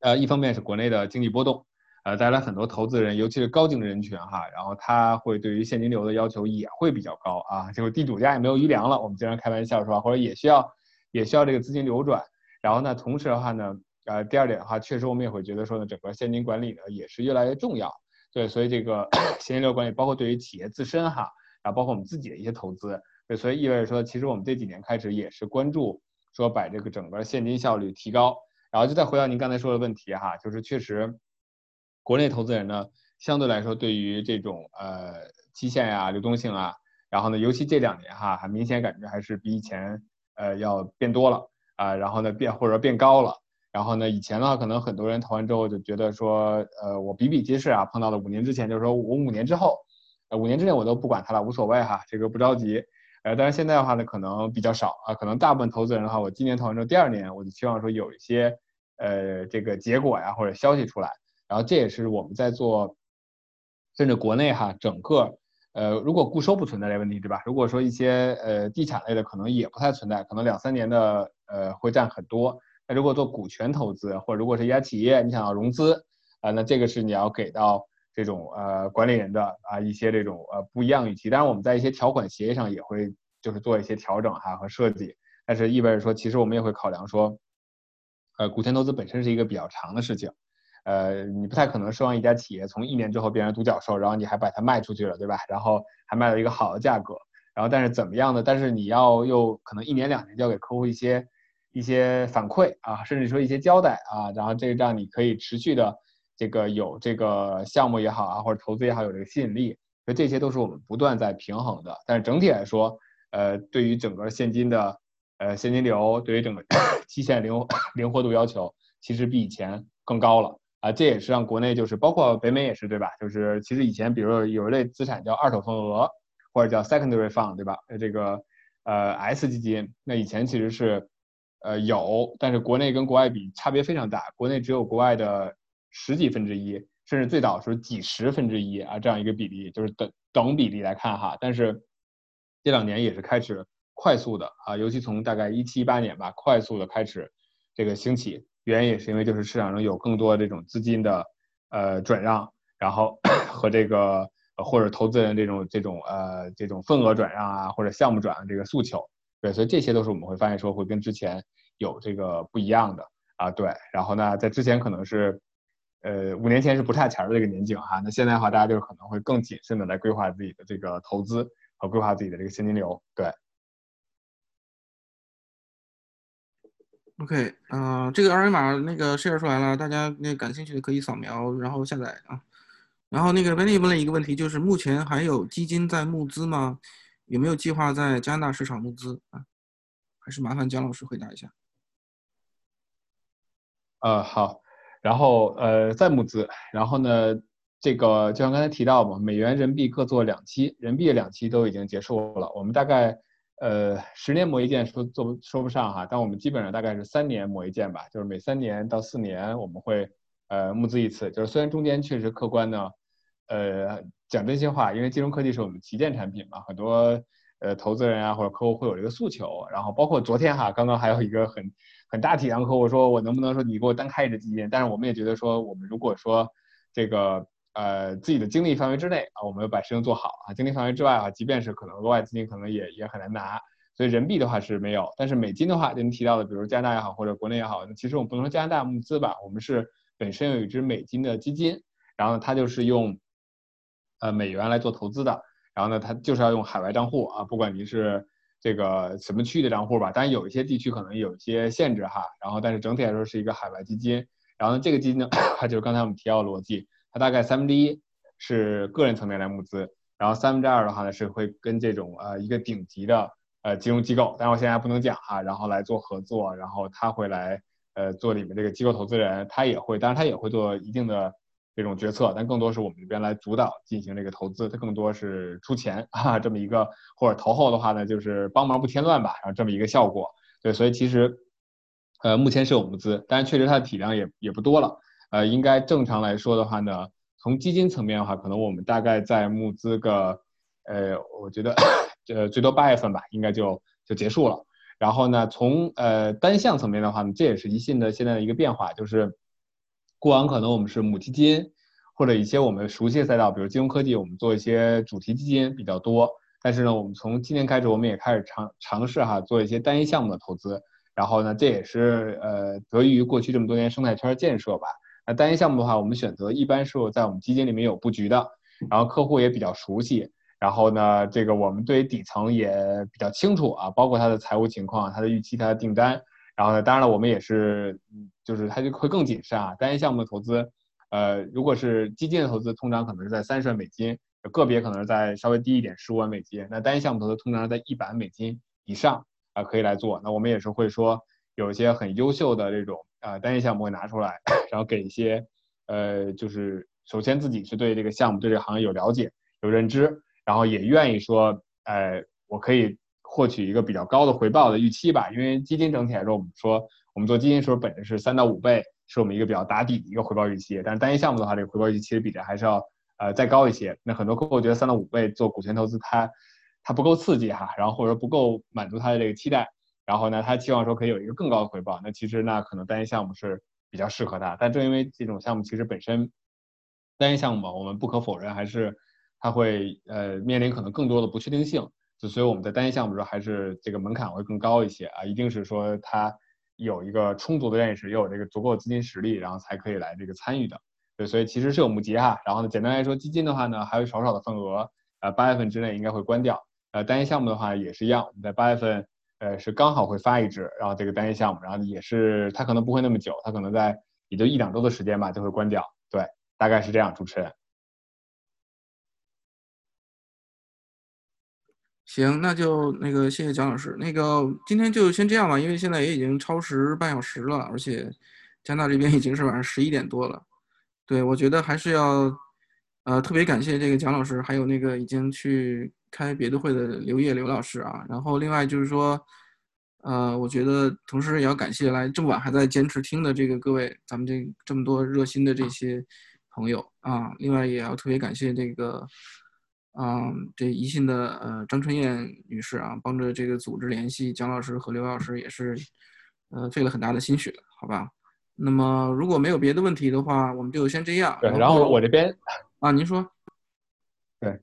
呃，一方面是国内的经济波动，呃，带来很多投资人，尤其是高净值人群哈，然后他会对于现金流的要求也会比较高啊，就是地主家也没有余粮了，我们经常开玩笑是吧？或者也需要也需要这个资金流转。然后呢，同时的话呢，呃，第二点的话，确实我们也会觉得说呢，整个现金管理呢也是越来越重要。对，所以这个现金流管理包括对于企业自身哈，然后包括我们自己的一些投资，对，所以意味着说，其实我们这几年开始也是关注说把这个整个现金效率提高，然后就再回到您刚才说的问题哈，就是确实，国内投资人呢相对来说对于这种呃期限呀、流动性啊，然后呢，尤其这两年哈，还明显感觉还是比以前呃要变多了啊，然后呢变或者变高了。然后呢，以前的话，可能很多人投完之后就觉得说，呃，我比比皆是啊，碰到了五年之前，就是说我五年之后，呃，五年之内我都不管它了，无所谓哈，这个不着急。呃，但是现在的话呢，可能比较少啊，可能大部分投资人的话，我今年投完之后，第二年我就希望说有一些，呃，这个结果呀或者消息出来。然后这也是我们在做，甚至国内哈，整个，呃，如果固收不存在这问题，对吧？如果说一些呃地产类的可能也不太存在，可能两三年的呃会占很多。那如果做股权投资，或者如果是一家企业，你想要融资，啊，那这个是你要给到这种呃管理人的啊一些这种呃不一样语气。当然，我们在一些条款协议上也会就是做一些调整哈和设计，但是意味着说，其实我们也会考量说，呃，股权投资本身是一个比较长的事情，呃，你不太可能奢望一家企业从一年之后变成独角兽，然后你还把它卖出去了，对吧？然后还卖了一个好的价格，然后但是怎么样的？但是你要又可能一年两年就要给客户一些。一些反馈啊，甚至说一些交代啊，然后这个让你可以持续的这个有这个项目也好啊，或者投资也好，有这个吸引力，所以这些都是我们不断在平衡的。但是整体来说，呃，对于整个现金的呃现金流，对于整个 (coughs) 期限灵灵活度要求，其实比以前更高了啊。这也是让国内就是包括北美也是对吧？就是其实以前比如有一类资产叫二手份额，或者叫 secondary fund 对吧？这个呃 S 基金，那以前其实是。呃，有，但是国内跟国外比差别非常大，国内只有国外的十几分之一，甚至最早是几十分之一啊，这样一个比例，就是等等比例来看哈。但是这两年也是开始快速的啊，尤其从大概一七一八年吧，快速的开始这个兴起，原因也是因为就是市场上有更多这种资金的呃转让，然后 (clears throat) 和这个或者投资人这种这种呃这种份额转让啊，或者项目转让这个诉求。对，所以这些都是我们会发现说会跟之前有这个不一样的啊。对，然后呢，在之前可能是，呃，五年前是不差钱的这个年景哈。那现在的话，大家就可能会更谨慎的来规划自己的这个投资和规划自己的这个现金流。对。OK，嗯，这个二维码那个 share 出来了，大家那感兴趣的可以扫描然后下载啊。然后那个 Benny 问了一个问题，就是目前还有基金在募资吗？有没有计划在加拿大市场募资啊？还是麻烦姜老师回答一下。呃，好，然后呃，再募资，然后呢，这个就像刚才提到嘛，美元、人民币各做两期，人民币两期都已经结束了。我们大概呃十年磨一剑说做说不上哈，但我们基本上大概是三年磨一剑吧，就是每三年到四年我们会呃募资一次。就是虽然中间确实客观呢，呃讲真心话，因为金融科技是我们旗舰产品嘛，很多呃投资人啊或者客户会有这个诉求，然后包括昨天哈，刚刚还有一个很很大体量客户说我能不能说你给我单开一只基金，但是我们也觉得说我们如果说这个。呃，自己的精力范围之内啊，我们要把事情做好啊。精力范围之外啊，即便是可能额外资金，可能也也很难拿。所以人民币的话是没有，但是美金的话，您提到的，比如加拿大也好，或者国内也好，其实我们不能说加拿大募资吧，我们是本身有一支美金的基金，然后它就是用呃美元来做投资的，然后呢，它就是要用海外账户啊，不管您是这个什么区域的账户吧，当然有一些地区可能有一些限制哈，然后但是整体来说是一个海外基金，然后呢，这个基金呢，(coughs) 它就是刚才我们提到的逻辑。它大概三分之一是个人层面来募资，然后三分之二的话呢是会跟这种呃一个顶级的呃金融机构，但是我现在不能讲哈，然后来做合作，然后他会来呃做里面这个机构投资人，他也会，当然他也会做一定的这种决策，但更多是我们这边来主导进行这个投资，它更多是出钱啊这么一个，或者投后的话呢就是帮忙不添乱吧，然后这么一个效果，对，所以其实呃目前是有募资，但是确实它的体量也也不多了。呃，应该正常来说的话呢，从基金层面的话，可能我们大概在募资个，呃，我觉得，呃，最多八月份吧，应该就就结束了。然后呢，从呃单项层面的话呢，这也是一信的现在的一个变化，就是过往可能我们是母基金或者一些我们熟悉的赛道，比如金融科技，我们做一些主题基金比较多。但是呢，我们从今年开始，我们也开始尝尝试哈，做一些单一项目的投资。然后呢，这也是呃得益于过去这么多年生态圈建设吧。那单一项目的话，我们选择一般是在我们基金里面有布局的，然后客户也比较熟悉，然后呢，这个我们对底层也比较清楚啊，包括他的财务情况、他的预期、他的订单，然后呢，当然了，我们也是，就是他就会更谨慎啊。单一项目的投资，呃，如果是基金的投资，通常可能是在三十万美金，个别可能是在稍微低一点，十五万美金。那单一项目投资通常是在一百万美金以上啊，可以来做。那我们也是会说有一些很优秀的这种。啊，单一项目会拿出来，然后给一些，呃，就是首先自己是对这个项目、对这个行业有了解、有认知，然后也愿意说，呃，我可以获取一个比较高的回报的预期吧。因为基金整体来说，我们说我们做基金时候本身是三到五倍，是我们一个比较打底的一个回报预期。但是单一项目的话，这个回报预期其实比这还是要呃再高一些。那很多客户觉得三到五倍做股权投资，它它不够刺激哈，然后或者说不够满足他的这个期待。然后呢，他期望说可以有一个更高的回报，那其实那可能单一项目是比较适合他。但正因为这种项目其实本身单一项目嘛，我们不可否认还是它会呃面临可能更多的不确定性。所以我们在单一项目中还是这个门槛会更高一些啊，一定是说他有一个充足的认识，又有这个足够的资金实力，然后才可以来这个参与的。对，所以其实是有募集哈。然后呢，简单来说，基金的话呢还有少少的份额，呃，八月份之内应该会关掉。呃，单一项目的话也是一样，我们在八月份。呃，是刚好会发一支，然后这个单一项目，然后也是它可能不会那么久，它可能在也就一两周的时间吧就会关掉。对，大概是这样。主持人，行，那就那个谢谢蒋老师。那个今天就先这样吧，因为现在也已经超时半小时了，而且加拿大这边已经是晚上十一点多了。对，我觉得还是要呃特别感谢这个蒋老师，还有那个已经去。开别的会的刘烨刘老师啊，然后另外就是说，呃，我觉得同时也要感谢来这么晚还在坚持听的这个各位，咱们这这么多热心的这些朋友啊，另外也要特别感谢这个，嗯，这宜信的呃张春燕女士啊，帮着这个组织联系蒋老师和刘老师也是，呃，费了很大的心血，好吧？那么如果没有别的问题的话，我们就先这样。对，然后我这边啊，您说。(laughs) 对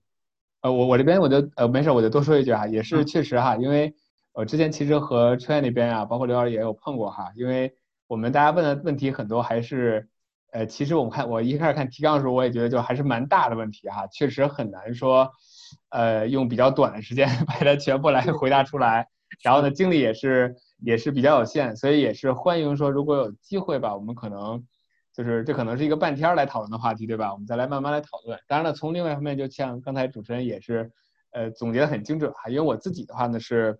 呃，我我这边我就呃没事，我就多说一句哈，也是确实哈，因为我之前其实和春燕那边啊，包括刘老师也有碰过哈，因为我们大家问的问题很多还是，呃，其实我们看我一开始看提纲的时候，我也觉得就还是蛮大的问题哈，确实很难说，呃，用比较短的时间 (laughs) 把它全部来回答出来，然后呢，精力也是也是比较有限，所以也是欢迎说如果有机会吧，我们可能。就是这可能是一个半天来讨论的话题，对吧？我们再来慢慢来讨论。当然了，从另外一方面，就像刚才主持人也是，呃，总结的很精准哈。因为我自己的话呢是，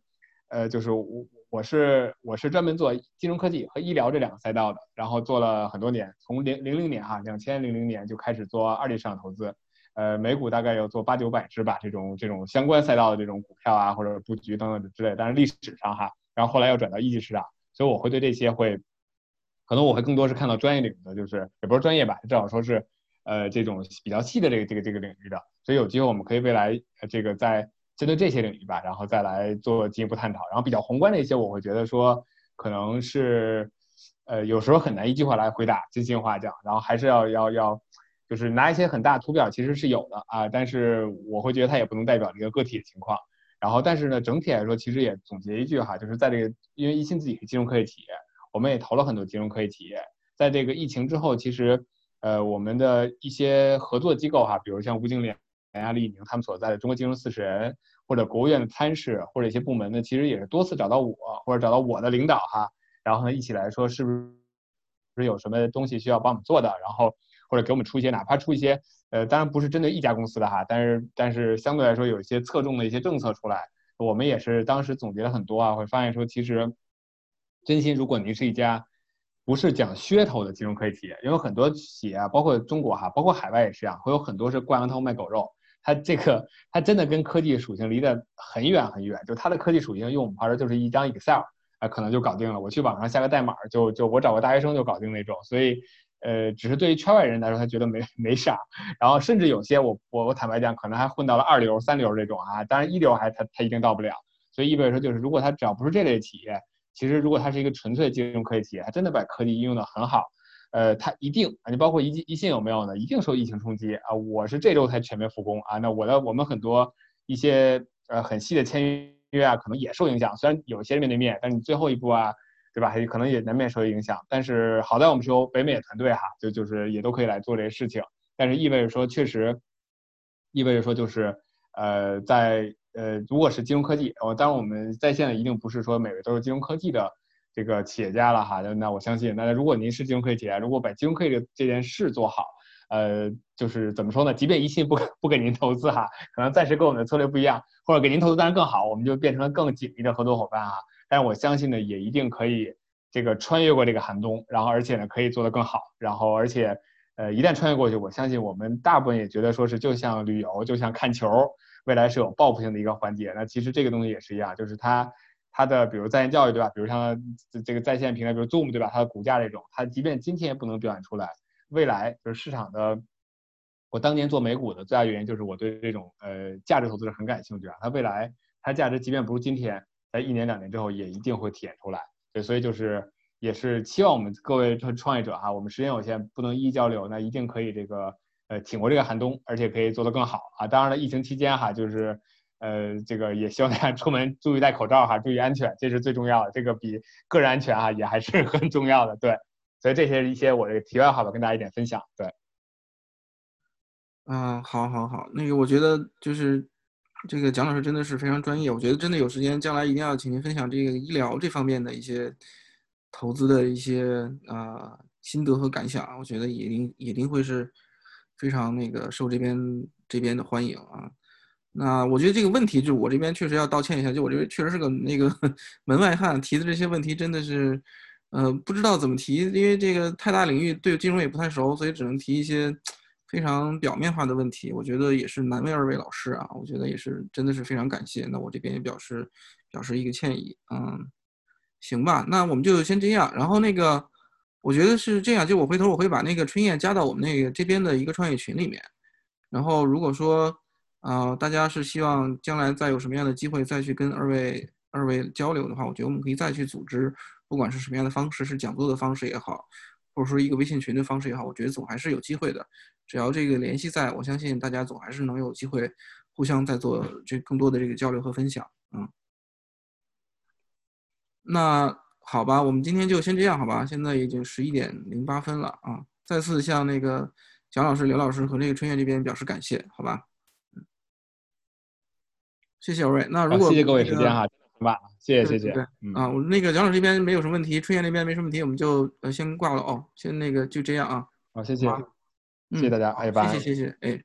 呃，就是我我是我是专门做金融科技和医疗这两个赛道的，然后做了很多年，从零零零年哈，两千零零年就开始做二级市场投资，呃，美股大概有做八九百只吧，这种这种相关赛道的这种股票啊或者布局等等之类，但是历史上哈，然后后来又转到一级市场，所以我会对这些会，可能我会更多是看到专业领域的，就是也不是专业吧，至少说是呃这种比较细的这个这个这个领域的，所以有机会我们可以未来这个在。针对这些领域吧，然后再来做进一步探讨。然后比较宏观的一些，我会觉得说，可能是，呃，有时候很难一句话来回答，真心话讲。然后还是要要要，就是拿一些很大图表，其实是有的啊。但是我会觉得它也不能代表这个个体的情况。然后，但是呢，整体来说，其实也总结一句哈，就是在这个，因为一心自己是金融科技企业，我们也投了很多金融科技企业。在这个疫情之后，其实，呃，我们的一些合作机构哈，比如像吴经理。啊，李宁他们所在的中国金融四十人，或者国务院的参事，或者一些部门呢，其实也是多次找到我，或者找到我的领导哈，然后呢，一起来说是不是，是有什么东西需要帮我们做的，然后或者给我们出一些，哪怕出一些，呃，当然不是针对一家公司的哈，但是但是相对来说有一些侧重的一些政策出来，我们也是当时总结了很多啊，会发现说其实，真心如果您是一家。不是讲噱头的金融科技企业，因为很多企业啊，包括中国哈，包括海外也是一样，会有很多是挂羊头卖狗肉。它这个它真的跟科技属性离得很远很远，就它的科技属性用我们话说就是一张 Excel 啊，可能就搞定了。我去网上下个代码，就就我找个大学生就搞定那种。所以，呃，只是对于圈外人来说，他觉得没没啥。然后甚至有些我我我坦白讲，可能还混到了二流、三流这种啊，当然一流还他他一定到不了。所以意味着说，就是如果他只要不是这类企业。其实，如果它是一个纯粹金融科技企业，它真的把科技应用的很好，呃，它一定啊，你包括一一信有没有呢？一定受疫情冲击啊！我是这周才全面复工啊，那我的我们很多一些呃很细的签约啊，可能也受影响。虽然有些面对面，但是你最后一步啊，对吧？可能也难免受影响。但是好在我们是有北美的团队哈，就就是也都可以来做这些事情。但是意味着说，确实意味着说，就是呃在。呃，如果是金融科技，哦，当然我们在线的一定不是说每位都是金融科技的这个企业家了哈。那我相信，那如果您是金融科技企业，如果把金融科技的这件事做好，呃，就是怎么说呢？即便一信不不给您投资哈，可能暂时跟我们的策略不一样，或者给您投资当然更好，我们就变成了更紧密的合作伙伴哈。但是我相信呢，也一定可以这个穿越过这个寒冬，然后而且呢可以做得更好，然后而且呃一旦穿越过去，我相信我们大部分也觉得说是就像旅游，就像看球。未来是有报复性的一个环节，那其实这个东西也是一样，就是它它的比如在线教育对吧？比如像这个在线平台，比如 Zoom 对吧？它的股价这种，它即便今天也不能表现出来，未来就是市场的。我当年做美股的最大原因就是我对这种呃价值投资者很感兴趣啊。它未来它价值即便不如今天，在一年两年之后也一定会体现出来。对，所以就是也是期望我们各位创业者哈，我们时间有限，不能一一交流，那一定可以这个。呃，挺过这个寒冬，而且可以做得更好啊！当然了，疫情期间哈，就是，呃，这个也希望大家出门注意戴口罩哈，注意安全，这是最重要的。这个比个人安全啊，也还是 (laughs) 很重要的。对，所以这些一些我的题外话吧，跟大家一点分享。对，嗯，好，好，好，那个我觉得就是这个蒋老师真的是非常专业，我觉得真的有时间将来一定要请您分享这个医疗这方面的一些投资的一些啊心得和感想，我觉得一定一定会是。非常那个受这边这边的欢迎啊，那我觉得这个问题就我这边确实要道歉一下，就我这边确实是个那个 (laughs) 门外汉，提的这些问题真的是，呃，不知道怎么提，因为这个太大领域对金融也不太熟，所以只能提一些非常表面化的问题。我觉得也是难为二位老师啊，我觉得也是真的是非常感谢。那我这边也表示表示一个歉意，嗯，行吧，那我们就先这样，然后那个。我觉得是这样，就我回头我会把那个春燕加到我们那个这边的一个创业群里面，然后如果说，呃，大家是希望将来再有什么样的机会再去跟二位二位交流的话，我觉得我们可以再去组织，不管是什么样的方式，是讲座的方式也好，或者说一个微信群的方式也好，我觉得总还是有机会的。只要这个联系在，我相信大家总还是能有机会互相再做这更多的这个交流和分享。嗯，那。好吧，我们今天就先这样，好吧？现在已经十一点零八分了啊！再次向那个蒋老师、刘老师和那个春燕这边表示感谢，好吧？嗯，谢谢二位。那如果谢谢各位时间哈，行吧？谢谢谢谢。对啊，我那个杨老师这边没有什么问题，春燕那边没什么问题，我们就呃先挂了哦，先那个就这样啊。好，谢谢，谢谢大家，拜拜。谢谢谢谢，哎。